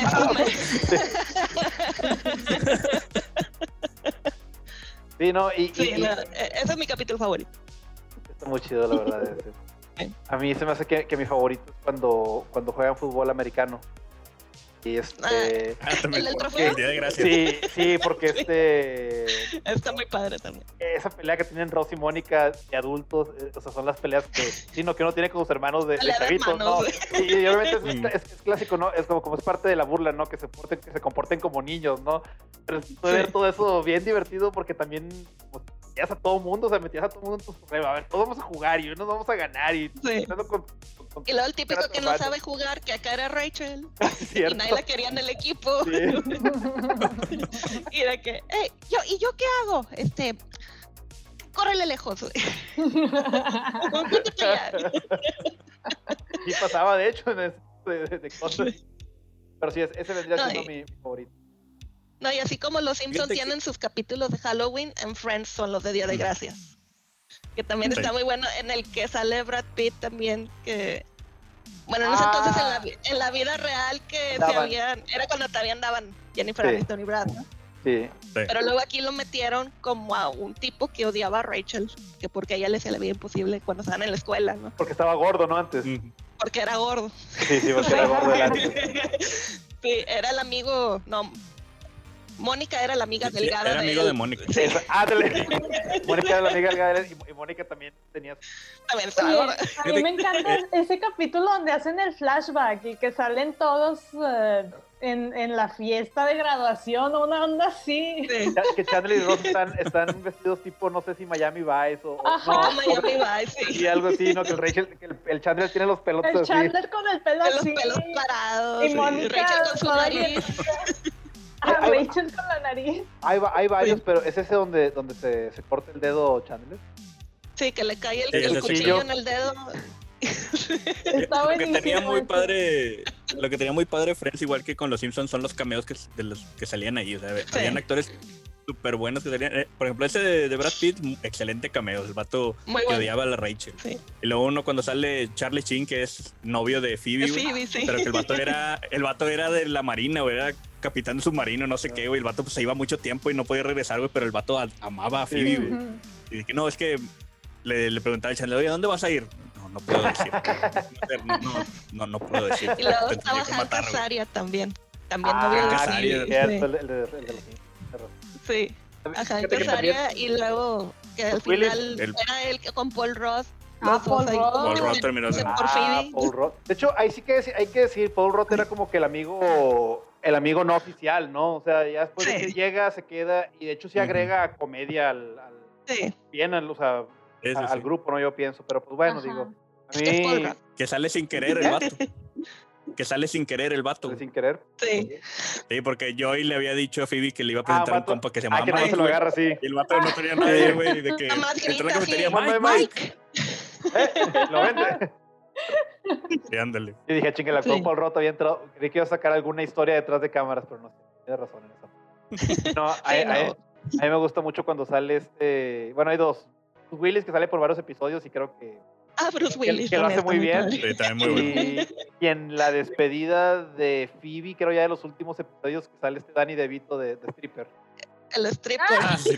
Sí, no, y, Sí, y- no, e- ese es mi capítulo favorito. está muy chido, la verdad. A mí se me hace que, que mi favorito es cuando, cuando juegan fútbol americano. Y este. Ah, también. ¿El del trofeo? Sí, sí, porque este. Está muy padre también. Esa pelea que tienen Ross y Mónica de adultos, eh, o sea, son las peleas que, sí, no, que uno tiene con sus hermanos de, de chavitos, ¿no? hermanos. Y, y obviamente Mm. es, es- es clásico, ¿no? Es como, como es parte de la burla, ¿no? Que se, porten, que se comporten como niños, ¿no? Pero puede ver todo eso bien divertido porque también pues, metías a todo mundo, o sea, metías a todo mundo en tus problemas. A ver, todos vamos a jugar y unos vamos a ganar y Sí. con, con- con- Y luego el típico que no sabe jugar, que acá era Rachel, es y nadie la quería en el equipo. Sí. y era que, "Ey, yo, ¿y yo qué hago? Este, córrele lejos. Sí pasaba, de hecho, en ese de, de- de cosas. Pero sí, es- ese vendría No, siendo y- mi, mi favorito. No, y así como los Simpsons Fíjate que- tienen sus capítulos de Halloween, en Friends son los de Día de Gracias. Que también Sí. está muy bueno, en el que sale Brad Pitt también, que... Bueno, en ese Ah. entonces en la, vi- en la vida real que se habían... Era cuando todavía andaban Jennifer Sí. Aniston y Brad, ¿no? Sí. Pero luego aquí lo metieron como a un tipo que odiaba a Rachel, que porque a ella le hacía la vida imposible cuando estaban en la escuela, ¿no? Porque estaba gordo, ¿no? Antes. Porque era gordo. Sí, sí, porque era gordo el antes. sí, era el amigo, no, Mónica era la amiga Sí, delgada era de amigo él. de Mónica. Sí, ándale. Mónica era la amiga del Gael y, y Mónica también tenía. también a mí me encanta ese capítulo donde hacen el flashback y que salen todos eh, en, en la fiesta de graduación o una onda así. Sí. Que Chandler y Ross están, están vestidos tipo, no sé si Miami Vice o. Ajá. no, Miami Vice, sí. y algo así, ¿no? Que el Rachel, que el, el Chandler tiene los pelotes El así. Chandler con el pelo Con los así. pelos parados. Y sí. Mónica Rachel con su nariz. A Ahí va. Rachel con la nariz. Hay, hay varios, pero es ese donde, donde se, se corta el dedo Chandler. Sí, que le cae el, Sí, el ese cuchillo sí. en el dedo. Está Lo que tenía muy padre, lo que tenía muy padre Friends, igual que con los Simpsons, son los cameos que, de los que salían ahí. O sea, habían actores súper buenos que salían. eh, Por ejemplo, ese de, de Brad Pitt, mm, excelente cameo. El vato Muy que bueno. odiaba a la Rachel. Sí. Y luego uno cuando sale Charlie Sheen, que es novio de Phoebe, De Phoebe, sí. pero que el vato era, el vato era de la marina, güey, era capitán de submarino, no sé qué, güey. El vato pues se iba mucho tiempo y no podía regresar, güey, pero el vato a- amaba a Phoebe, güey. Y dije, no, es que le, le preguntaba a Chandler, oye, ¿a dónde vas a ir? No, no puedo decir. No, no, no, no puedo decir. Y luego estaba Hank. Azaria también. También Ah, novio de Hank sí, a Hank Azaria y luego que al final el- era él que con Paul Ross. Ah, dos Paul como Paul se- terminó Ah. Paul. De hecho, ahí sí que hay que decir, Paul Rudd era como que el amigo, el amigo no oficial, ¿no? O sea, ya después de Sí. que llega, se queda, y de hecho sí agrega comedia al, al- Sí, bien al, o sea, Sí, sí, a- al sí. grupo, ¿no? Yo pienso, pero pues bueno, Ajá. digo, a que mí. Que sale sin querer el vato. Que sale sin querer el vato. sin querer. Sí, Sí, porque Joey le había dicho a Phoebe que le iba a Ah, presentar a un compa que se Ah, llamaba que no Mike. se lo agarra así. Y el vato no tenía nadie, güey. De que entró la cafetería, Mike, Mike, Mike. ¿Eh? ¿Lo vende? Sí, ándale. Y dije, chingue, actor Sí. Paul Rudd había entrado, creí que iba a sacar alguna historia detrás de cámaras, pero no sé, tienes razón en eso. No, a, a- no. a mí me gusta mucho cuando sale este, bueno, hay dos. Willis que sale por varios episodios y creo que Ah, Bruce Willis. que lo hace muy bien. padre. Sí, también muy bueno. Y, y en la despedida de Phoebe, creo ya de los últimos episodios que sale este Danny DeVito de, de Stripper. El stripper. Ah, sí.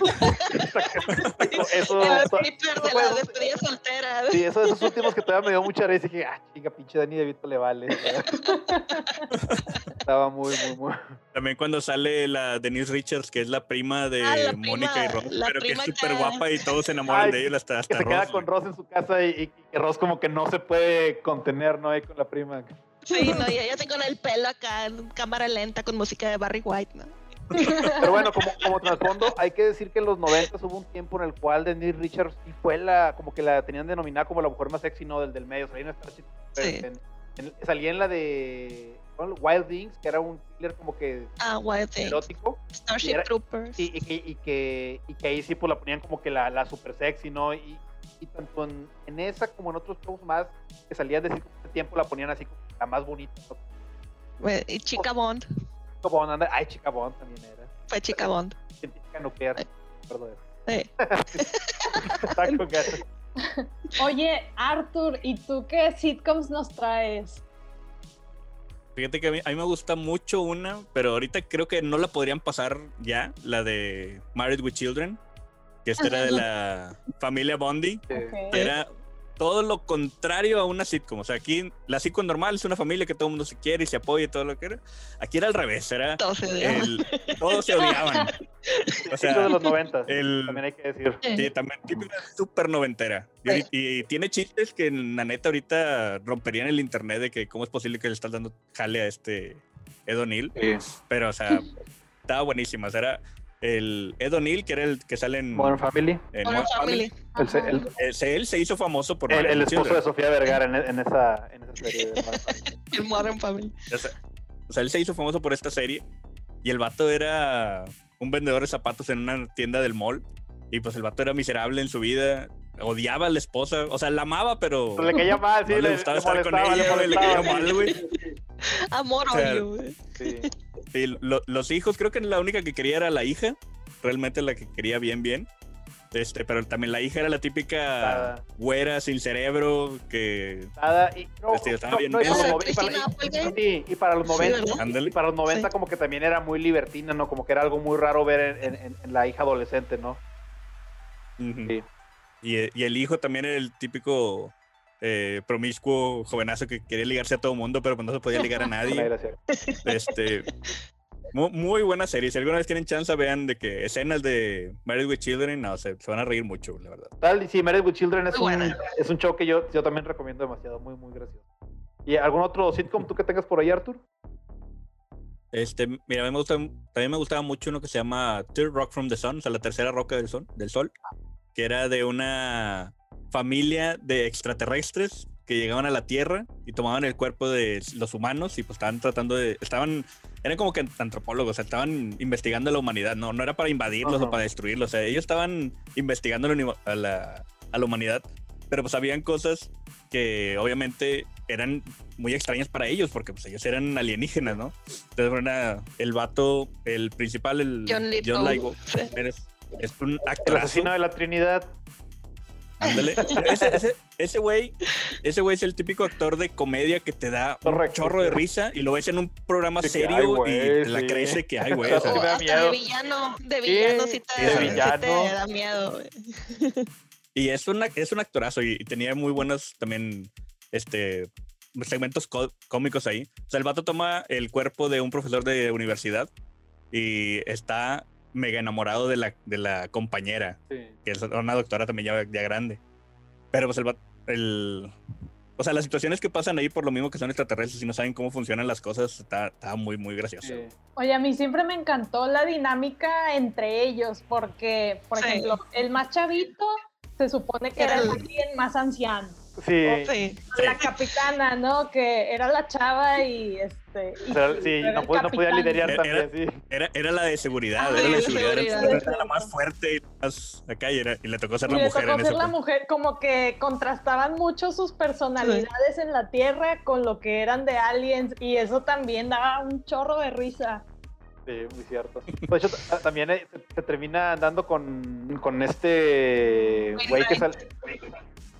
Eso, el eso- stripper eso de la despedida soltera. Sí, eso, esos últimos que todavía me dio mucha risa y dije, ah, chinga, pinche Dani DeVito le vale. Estaba muy, muy, muy. También cuando sale la Denise Richards, que es la prima de Ah, Mónica y Ross, pero que es súper que- guapa y todos se enamoran Ay, de ella hasta, Que hasta se queda con Ross en su casa y, y que Ross como que no se puede contener, ¿no? Ahí con la prima. Sí, no, y ella con el pelo acá en cámara lenta con música de Barry White, ¿no? Pero bueno, como, como trasfondo, hay que decir que en los 90 hubo un tiempo en el cual Denise Richards sí fue la, como que la tenían denominada como la mujer más sexy, ¿no? Del, del medio. Salía en, Starship Sí. Troopers, en- en- salía en la de. Wild Things, que era un thriller como que Ah, Wild erótico. Starship Y era- Troopers. Y, y que, y, que, y que ahí sí pues la ponían como que la, la super sexy, ¿no? Y, y tanto en, en esa como en otros shows más que salían de ese tiempo la ponían así como la más bonita. ¿no? Eh, Y Chica Bond. Chica Bond, anda- ay, Chica Bond también era. Fue Chica Bond. Científica nuclear. Ay. Perdón. Eh, Está con ganas. Oye, Arthur, ¿y tú qué sitcoms nos traes? Fíjate que a mí, a mí me gusta mucho una, pero ahorita creo que no la podrían pasar ya, la de Married with Children, que esta era de la familia Bondi, Sí. Ok. que era todo lo contrario a una sitcom. O sea, aquí la sitcom normal es una familia que todo el mundo se quiere y se apoya y todo lo que era. Aquí era al revés, era todos se odiaban. el, todos se odiaban. O Eso de sea, los 90. el- También hay que decir. Sí, también típica súper noventera. Y, y tiene chistes que la neta ahorita romperían el internet de que cómo es posible que le estás dando jale a este Ed O'Neill. Pero, o sea, estaba buenísima. O sea, era el Ed O'Neill, que era el que sale en, Modern Family. en Modern Family. Family. El, se- Ajá. el, Eh, él se hizo famoso por el- el esposo de Children. Sofía Vergara en, en esa, en esa serie. de Modern Family. El Modern Family. O sea, o sea, él se hizo famoso por esta serie. Y el vato era un vendedor de zapatos en una tienda del mall. Y pues el vato era miserable en su vida. Odiaba a la esposa. O sea, la amaba, pero. Pues le caía mal, sí, no le le, gustaba le estar con le ella, le molestaba. caía mal, güey. Amor O sea, odio, güey. Sí. Sí, lo- los hijos, creo que la única que quería era la hija. Realmente la que quería bien, bien. Este, pero también la hija era la típica Nada. güera sin cerebro que Nada, y, no, Este, estaba no, bien no, y, para los, y, para, Christina Applegate. sí, y para los 90, ¿verdad? ándale. y para los 90 Sí. como que también era muy libertina, ¿no? Como que era algo muy raro ver en, en- en la hija adolescente, ¿no? Sí. Y, y el hijo también era el típico eh, promiscuo jovenazo que quería ligarse a todo mundo, pero pues no se podía ligar a nadie. Este, mu- muy, buena serie. Si alguna vez tienen chance, vean de que escenas de Married with Children, no, se, se van a reír mucho, la verdad. Tal, y sí, Married with Children es, Muy un, buena. es un show que yo, yo también recomiendo demasiado, muy, muy gracioso. ¿Y algún otro sitcom tú que tengas por ahí, Arthur? Este, mira, a mí me gusta, también me gustaba mucho uno que se llama Third Rock from the Sun, o sea, la tercera roca del sol, del sol, que era de una familia de extraterrestres que llegaban a la Tierra y tomaban el cuerpo de los humanos y pues estaban tratando de, estaban, eran como que antropólogos, o sea, estaban investigando a la humanidad, no, no era para invadirlos Ajá. o para destruirlos, o sea, ellos estaban investigando a la, a la, humanidad, pero pues habían cosas que obviamente eran muy extrañas para ellos, porque pues ellos eran alienígenas, ¿no? Entonces, era el vato, el principal, el John eres- es un El actor. asesino de la Trinidad. Ándale. Ese- ese- Ese güey, ese güey es el típico actor de comedia que te da un Correcto, chorro de risa y lo ves en un programa Sí, serio y te la sí. crees de que hay güey. O sea, hasta miedo. de villano, de villano sí te, de sí te villano. da miedo, güey. y es, una, es un actorazo y, y tenía muy buenos también este, segmentos có- cómicos ahí. O sea, el vato toma el cuerpo de un profesor de universidad y está mega enamorado de la, de la compañera. Sí. que es una doctora también ya, ya grande. Pero pues el, el... O sea, las situaciones que pasan ahí por lo mismo que son extraterrestres y no saben cómo funcionan las cosas, está, está muy, muy gracioso. Sí. Oye, a mí siempre me encantó la dinámica entre ellos, porque, por Sí. ejemplo, el más chavito se supone que era el alien más anciano. Sí. Sí. La capitana, ¿no? Que era la chava y este. Sea, sí, era no, podía liderar Era- también, sí. Era, era la de seguridad, Ah, era la de seguridad, era- seguridad. era la más fuerte y más acá y, era- y le tocó ser Y la le mujer tocó en ser la mujer, como que contrastaban mucho sus personalidades en la Tierra con lo que eran de aliens, y eso también daba un chorro de risa. Sí, muy cierto. De hecho, ta- también eh, se, se termina andando con, con este güey que sale.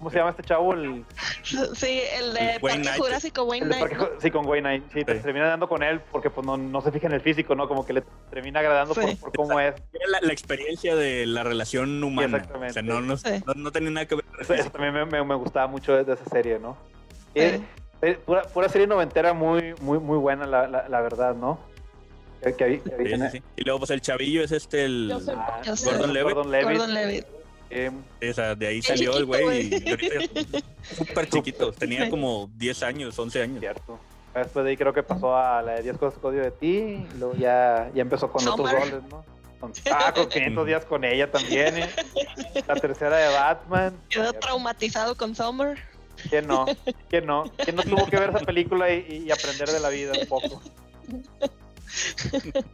¿Cómo se llama este chavo? El, Sí, el de El Parque. Jurásico Wayne Knight. Parque- sí, con Wayne Knight. Sí, te Sí. termina dando con él porque pues no, no se fija en el físico, ¿no? Como que le termina agradando por, Sí. por cómo es. La, la experiencia de la relación humana. exactamente. O sea, no, no, Sí. no, no tenía nada que ver. con Eso, eso también me, me- me gustaba mucho de, esa serie, ¿no? Sí. Eh, eh, pura, pura serie noventera muy, muy, muy buena, la, la, la verdad, ¿no? Que, que, había- que había- Sí, sí, sí. Y luego, pues el chavillo es este, el. Yo soy- Ah. Gordon Levitt. Gordon Levitt. Gordon Levitt. Eh, O sea, de ahí salió el güey. Súper chiquito. Tenía como 10 años, 11 años. cierto. Después de ahí creo que pasó a la de 10 cosas que odio de ti, y luego ya, ya empezó con otros Summer. roles, ¿no? Con, ah, con 500 días con ella también, ¿eh? La tercera de Batman. Quedó traumatizado con Summer. ¿Quién no? ¿Quién no? ¿Quién no tuvo que ver esa película y, y aprender de la vida un poco?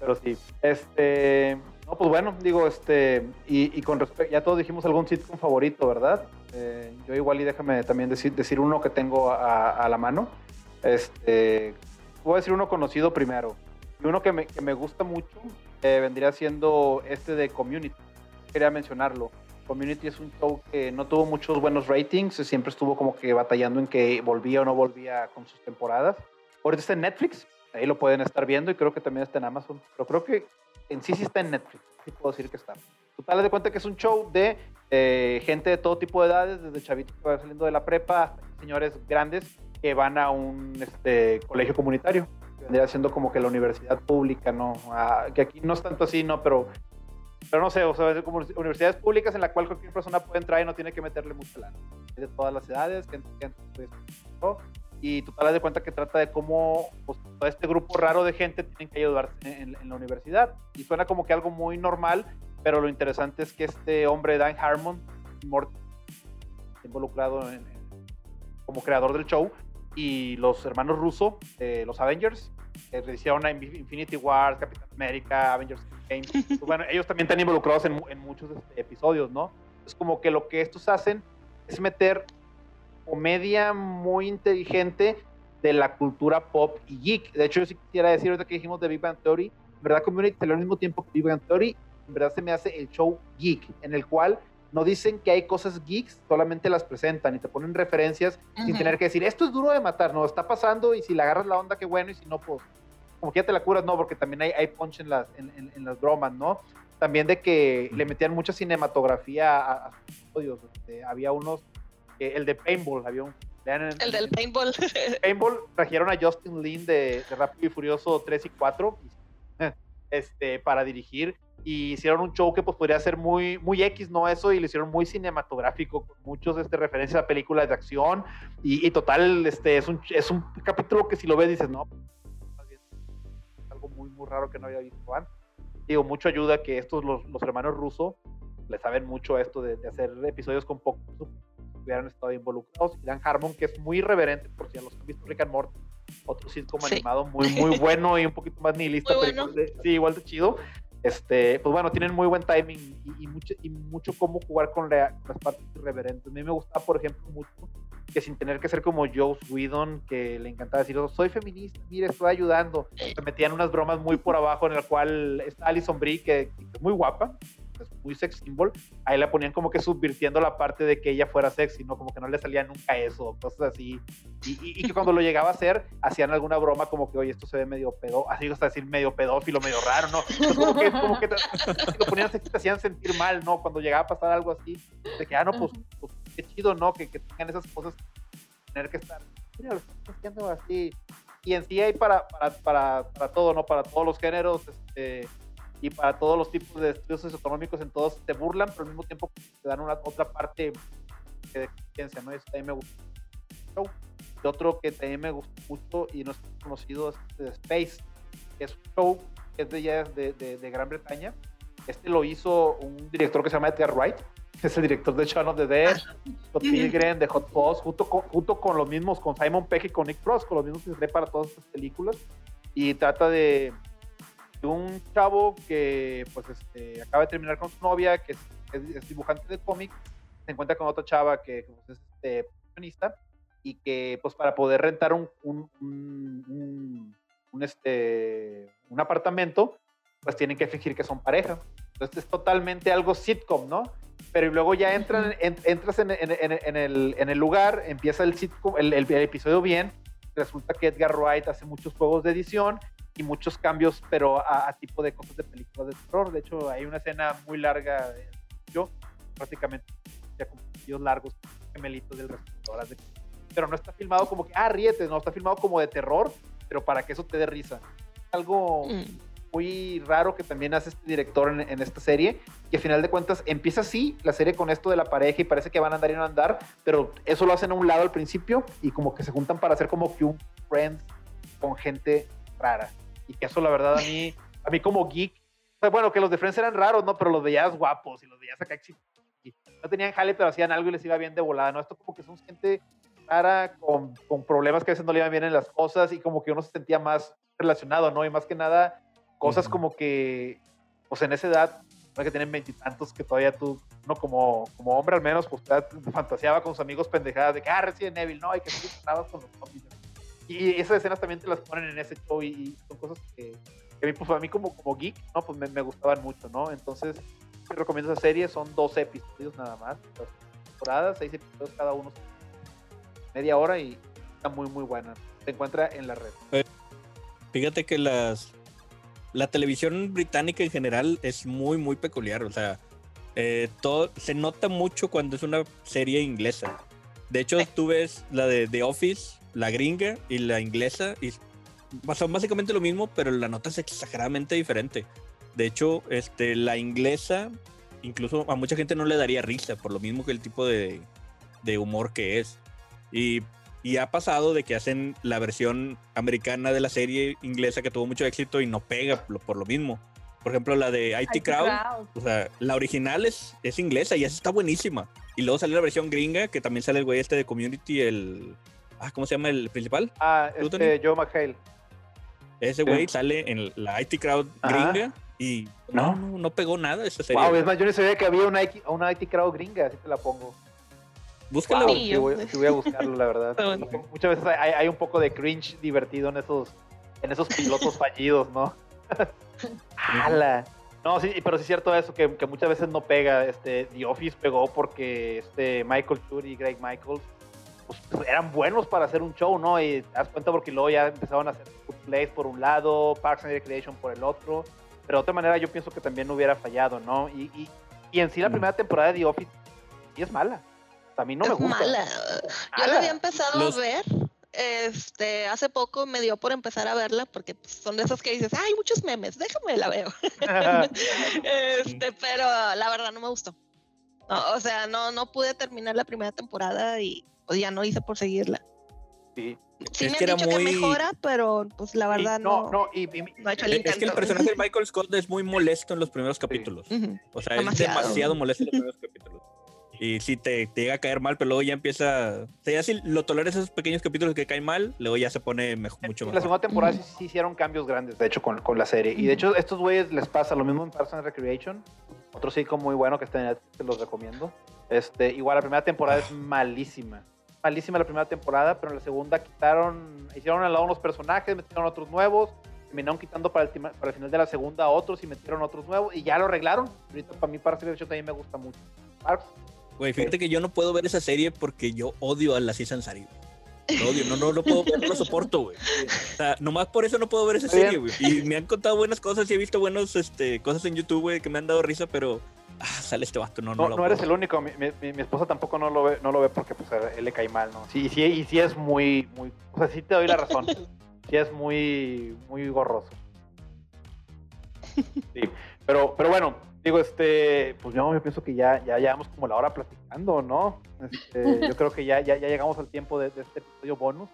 Pero sí. Este. No, pues bueno, digo, este. Y, y con respecto. Ya todos dijimos algún sitcom favorito, ¿verdad? Eh, yo igual y déjame también decir, decir uno que tengo a, a la mano. Este. Voy a decir uno conocido primero. Y uno que me, que me gusta mucho eh, vendría siendo este de Community. Quería mencionarlo. Community es un show que no tuvo muchos buenos ratings, siempre estuvo como que batallando en que volvía o no volvía con sus temporadas. Ahorita está en Netflix, ahí lo pueden estar viendo y creo que también está en Amazon, pero creo que en sí sí está en Netflix, sí puedo decir que está. Total, de cuenta que es un show de eh, gente de todo tipo de edades, desde chavitos que van saliendo de la prepa hasta señores grandes que van a un este, colegio comunitario, que vendría siendo como que la universidad pública, ¿no? Ah, que aquí no es tanto así, ¿no? Pero pero no sé, o sea, es como universidades públicas en la cual cualquier persona puede entrar y no tiene que meterle mucha lana. De todas las edades, gente, pues, ¿no? Y tú te das de cuenta que trata de cómo pues, todo este grupo raro de gente tienen que ayudarse en, en la universidad. Y suena como que algo muy normal, pero lo interesante es que este hombre, Dan Harmon, involucrado en- en- como creador del show, y los hermanos Russo, eh, los Avengers, que hicieron a Infinity Wars, Capitán América, Avengers Game. Pues bueno, ellos también están involucrados en, en muchos este, episodios, ¿no? Es como que lo que estos hacen es meter comedia muy inteligente de la cultura pop y geek. De hecho, yo sí quisiera decir ahorita que dijimos de Big Bang Theory, en verdad Community salió al mismo tiempo que Big Bang Theory, en verdad se me hace el show geek, en el cual no dicen que hay cosas geeks, solamente las presentan y te ponen referencias sin Ujú. tener que decir, esto es duro de matar, no, está pasando y si le agarras la onda, qué bueno, y si no, pues, como que ya te la curas, no, porque también hay, hay punch en las, en, en- en las bromas, ¿no? También de que le metían mucha cinematografía a, a sus episodios. este, había unos, que- el de Paintball, había un... en- El del paintball. Paintball trajeron a Justin Lin de, de Rápido y Furioso 3 y 4 este, para dirigir y hicieron un show que pues podría ser muy, muy X, ¿no? Eso, y lo hicieron muy cinematográfico, con muchos este, referencias a películas de acción y, y total, este, es un, es un capítulo que si lo ves dices, no, más bien, es algo muy, muy raro que no había visto antes. Digo, mucho ayuda que estos, los, los hermanos rusos, le saben mucho a esto de, de hacer episodios con poco hubieran estado involucrados. Y Dan Harmon, que es muy irreverente, por si ya los han visto Rick and Morty, otro sitcom Sí. animado muy, muy bueno y un poquito más nihilista, Muy pero bueno. igual de- sí, igual de chido. Este, pues bueno, tienen muy buen timing y, y mucho, y mucho cómo jugar con, la- con las partes irreverentes. A mí me gustaba, por ejemplo, mucho que sin tener que ser como Joe Whedon, que le encantaba decir, "Oh, soy feminista, mire, estoy ayudando. Se metían unas bromas muy por abajo en el cual está Alison Brie, que, que es muy guapa, es muy sex symbol, ahí la ponían como que subvirtiendo la parte de que ella fuera sexy, ¿no? Como que no le salía nunca eso, cosas así. Y, y- y que cuando lo llegaba a hacer, hacían alguna broma como que, oye, esto se ve medio pedo, así hasta decir medio pedófilo, medio raro, ¿no? Entonces, como que, como que si lo ponían sexy te hacían sentir mal, ¿no? Cuando llegaba a pasar algo así, de que, ah, no, pues, pues qué chido, ¿no? Que, que tengan esas cosas, tener que estar, mira, lo están haciendo así. Y en sí hay para, para, para, para todo, ¿no? Para todos los géneros, este y para todos los tipos de estudios socioeconómicos, en todos te burlan, pero al mismo tiempo te dan una otra parte de experiencia, ¿no? Eso también me gusta. Y otro que también me gustó mucho y no es conocido es de Space, que es un show que es de, ya de, de, de Gran Bretaña. Este lo hizo un director que se llama Edgar Wright, que es el director de Shaun of the Dead, Scott Pilgrim, de Hot Fuzz, junto con, junto con los mismos, con Simon Pegg y con Nick Frost, con los mismos que se para todas estas películas. Y trata de, de un chavo que pues este, acaba de terminar con su novia, que es, es- es dibujante de cómic, se encuentra con otra chava que pues, es este, profesionista y que pues para poder rentar un, un, un- un- un, este, un apartamento, pues tienen que fingir que son pareja. Entonces es totalmente algo sitcom, ¿no? pero luego ya entran, en- entras en, en- en- en el, en el lugar, empieza el, sitcom, el, el- el episodio bien, resulta que Edgar Wright hace muchos juegos de edición y muchos cambios, pero a, a tipo de cosas de películas de terror. De hecho, hay una escena muy larga de yo, prácticamente ya videos largos, gemelitos del restaurante. de- Pero no está filmado como que, ah, ríete, no, está filmado como de terror, pero para que eso te dé risa. Algo Mm. muy raro que también hace este director en, en esta serie, que a final de cuentas empieza así la serie con esto de la pareja y parece que van a andar y no andar, pero eso lo hacen a un lado al principio y como que se juntan para hacer como que un friends con gente rara. Y que eso la verdad a mí, a mí como geek, bueno, que los de Friends eran raros, ¿no? Pero los veías guapos y los veías acá no tenían jale, pero hacían algo y les iba bien de volada, ¿no? Esto como que son gente rara, con, con problemas que a veces no le iban bien en las cosas y como que uno se sentía más relacionado, ¿no? Y más que nada, cosas como que, pues en esa edad, que tienen veintitantos, que todavía tú, no como, como hombre al menos, pues fantaseaba con sus amigos pendejadas de que, ah, Resident Evil, no, y que tú estabas con los zombies. Y esas escenas también te las ponen en ese show y, y son cosas que, que a mí, pues a mí como, como geek, ¿no? Pues me, me gustaban mucho, ¿no? Entonces, te recomiendo esa serie, son 12 episodios nada más, dos temporadas, 6 episodios cada uno, media hora y está muy, muy buena. Se encuentra en la red. Fíjate que las la televisión británica en general es muy muy peculiar, o sea, eh, todo se nota mucho cuando es una serie inglesa. De hecho, tú ves la de The Office, la gringa y la inglesa y son básicamente lo mismo, pero la nota es exageradamente diferente. De hecho, este la inglesa incluso a mucha gente no le daría risa por lo mismo que el tipo de, de humor que es. Y y ha pasado de que hacen la versión americana de la serie inglesa que tuvo mucho éxito y no pega por, lo mismo. Por ejemplo, la de IT, IT Crowd, Crowd. o sea, la original es, es inglesa y esa está buenísima. Y luego salió la versión gringa, que también sale el güey este de Community, el... Ah, ¿cómo se llama el principal? Ah, ¿Tú, este, Joe McHale. Ese güey sale en la IT Crowd Ajá. gringa y no, no, no pegó nada esa serie. Wow, es más, yo no sabía que había una IT, una IT crowd gringa, así te la pongo. Búscala, Wow, güey. Sí, voy, sí voy a buscarlo, la verdad. Muchas veces hay, hay un poco de cringe divertido en esos, en esos pilotos fallidos, ¿no? ¡Hala! No, sí, pero sí es cierto eso, que, que muchas veces no pega. Este, The Office pegó porque este Michael Schur y Greg Michaels pues, eran buenos para hacer un show, ¿no? Y te das cuenta porque luego ya empezaron a hacer Good Place por un lado, Parks and Recreation por el otro. Pero de otra manera yo pienso que también no hubiera fallado, ¿no? Y, y, y en sí la Mm. primera temporada de The Office sí es mala. A mí no me es gusta. mala. Yo la había empezado Los- a ver. Este, hace poco me dio por empezar a verla porque pues, son de esas que dices, hay muchos memes, déjame la veo. este, pero la verdad no me gustó. No, o sea, no, no pude terminar la primera temporada y pues, ya no hice por seguirla. sí. Sí Es me que han era dicho muy- que mejora, pero pues la verdad Y- no, no, no, y, y- no he hecho el Es que el personaje de Michael Scott es muy molesto en los primeros capítulos. Ujú. O sea, Demasiado. es demasiado molesto en los primeros capítulos. Y sí te, te llega a caer mal, pero luego ya empieza. O sea, ya si lo toleras esos pequeños capítulos que caen mal, luego ya se pone mejor, mucho En la mejor. segunda temporada sí, Ujú. sí hicieron cambios grandes, de hecho, con, con la serie. Y de hecho, estos güeyes les pasa lo mismo en Parks and Recreation. Otro sitcom muy bueno que está en Netflix, te los recomiendo. Este, igual, la primera temporada es malísima. Malísima la primera temporada, pero en la segunda quitaron, hicieron al lado unos personajes, metieron otros nuevos, terminaron quitando para el, para el final de la segunda otros y metieron otros nuevos y ya lo arreglaron. Ahorita para mí Parks and Recreation también me gusta mucho. Parks, Güey, fíjate que yo no puedo ver esa serie porque yo odio a la Season Sari. Lo odio, no, no lo puedo ver, no lo soporto, güey. O sea, nomás por eso no puedo ver esa serie, güey. Y me han contado buenas cosas y he visto buenas este, cosas en YouTube, güey, que me han dado risa, pero ah, sale este vato, no, no, No, lo no eres el único, mi, mi- esposa tampoco no lo ve, no lo ve porque pues él le cae mal, ¿no? Sí, sí, y sí es muy, muy, o sea, sí te doy la razón, sí es muy, muy gorroso. Sí, pero, pero bueno, digo, este, pues yo, yo pienso que ya, ya llevamos como la hora platicando, ¿no? Este, yo creo que ya, ya, ya llegamos al tiempo de, de este episodio bonus.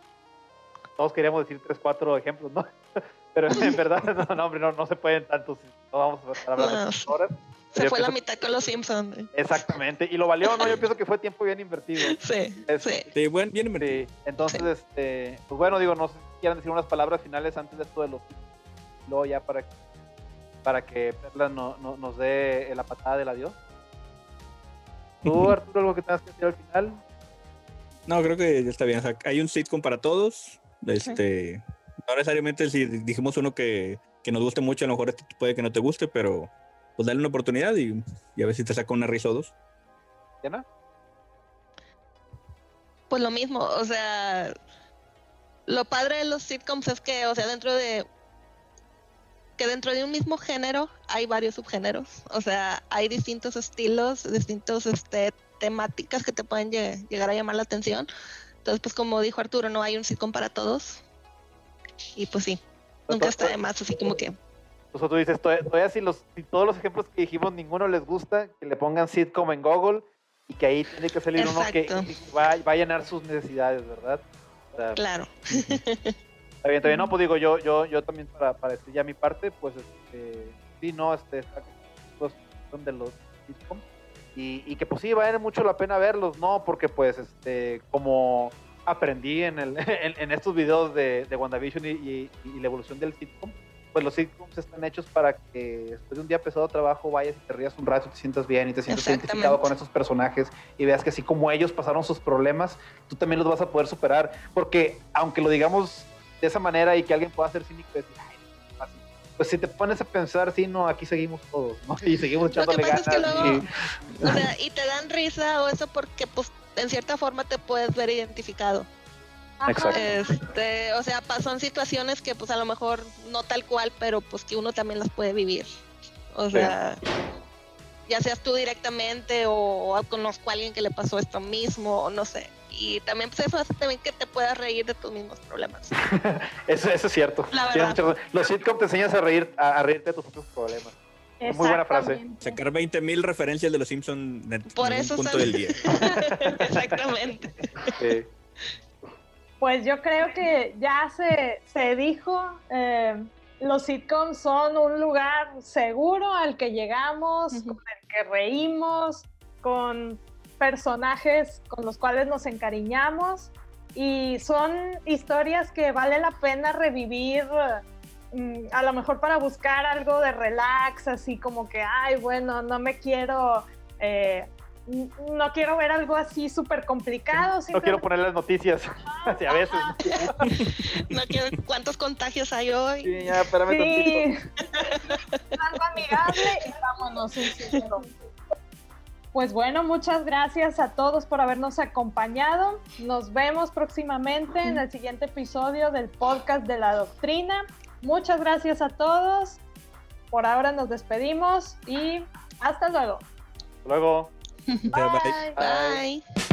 Todos queríamos decir tres, cuatro ejemplos, ¿no? Pero en verdad, no, no, hombre, no, no se pueden tantos, no vamos a estar hablando de horas. Se Yo fue la mitad con los Simpsons. Exactamente, y lo valió, ¿no? Yo pienso que fue tiempo bien invertido. Sí, Es- sí. Sí, bien invertido. Sí, entonces, este, pues bueno, digo, no sé si quieran decir unas palabras finales antes de esto de los luego ya para que, para que Perla no, no- nos dé la patada del adiós. ¿Tú, Arturo, algo que tengas que decir al final? No, creo que ya está bien. O sea, hay un sitcom para todos. Este, no necesariamente si dijimos uno que, que nos guste mucho, a lo mejor este puede que no te guste, pero pues dale una oportunidad y, y a ver si te saca una risa o dos. Diana. Pues lo mismo, o sea, lo padre de los sitcoms es que, o sea, dentro de que dentro de un mismo género hay varios subgéneros, o sea, hay distintos estilos, distintos este, temáticas que te pueden llegar a llamar la atención. Entonces, pues como dijo Arturo, no hay un sitcom para todos. Y pues sí, nunca está de más, así como que... Pues tú dices, todavía, si, los, si todos los ejemplos que dijimos ninguno les gusta, que le pongan sitcom en Google y que ahí tiene que salir uno que, va, a llenar sus necesidades, ¿verdad? claro. Está bien, está bien. No, pues digo, yo, yo, yo también para, para decir ya mi parte, pues este, sí, no, este, está pues, son de los sitcoms. Y, y, que pues sí, vale mucho la pena verlos, ¿no? Porque pues, este, como aprendí en, el, en, estos videos de, de WandaVision y, y, la evolución del sitcom, pues los sitcoms están hechos para que después de un día pesado de trabajo vayas y te rías un rato, te sientas bien y te sientas identificado con esos personajes y veas que así como ellos pasaron sus problemas, tú también los vas a poder superar. Porque aunque lo digamos de esa manera y que alguien pueda ser cínico y decir, pues si te pones a pensar, sí, no, aquí seguimos todos, ¿no? Y seguimos echándole ganas. y... O sea, y te dan risa o eso porque, pues, en cierta forma te puedes ver identificado. Exacto. Este, o sea, son situaciones que, pues, a lo mejor no tal cual, pero pues que uno también las puede vivir. O sea, ya seas tú directamente o, o conozco a alguien que le pasó esto mismo, o no sé y también pues eso hace también que te puedas reír de tus mismos problemas. eso, eso, es cierto. los sitcoms te enseñas a reír a, reírte de tus propios problemas. Muy buena frase. Sacar 20.000 referencias de los Simpsons en Por eso un punto del día. Exactamente. Pues yo creo que ya se, se dijo, eh, los sitcoms son un lugar seguro al que llegamos, con el que reímos, con personajes con los cuales nos encariñamos y son historias que vale la pena revivir mm, a lo mejor para buscar algo de relax, así como que, ay, bueno, no me quiero, eh, no quiero ver algo así súper complicado. No quiero poner las noticias, así a veces. no quiero, ¿cuántos contagios hay hoy? Sí, ya, espérame sí. Algo amigable y vámonos. Sí, sí, pues bueno, muchas gracias a todos por habernos acompañado. Nos vemos próximamente en el siguiente episodio del podcast de la doctrina. Muchas gracias a todos. Por ahora nos despedimos y hasta luego. Luego. Bye. Bye.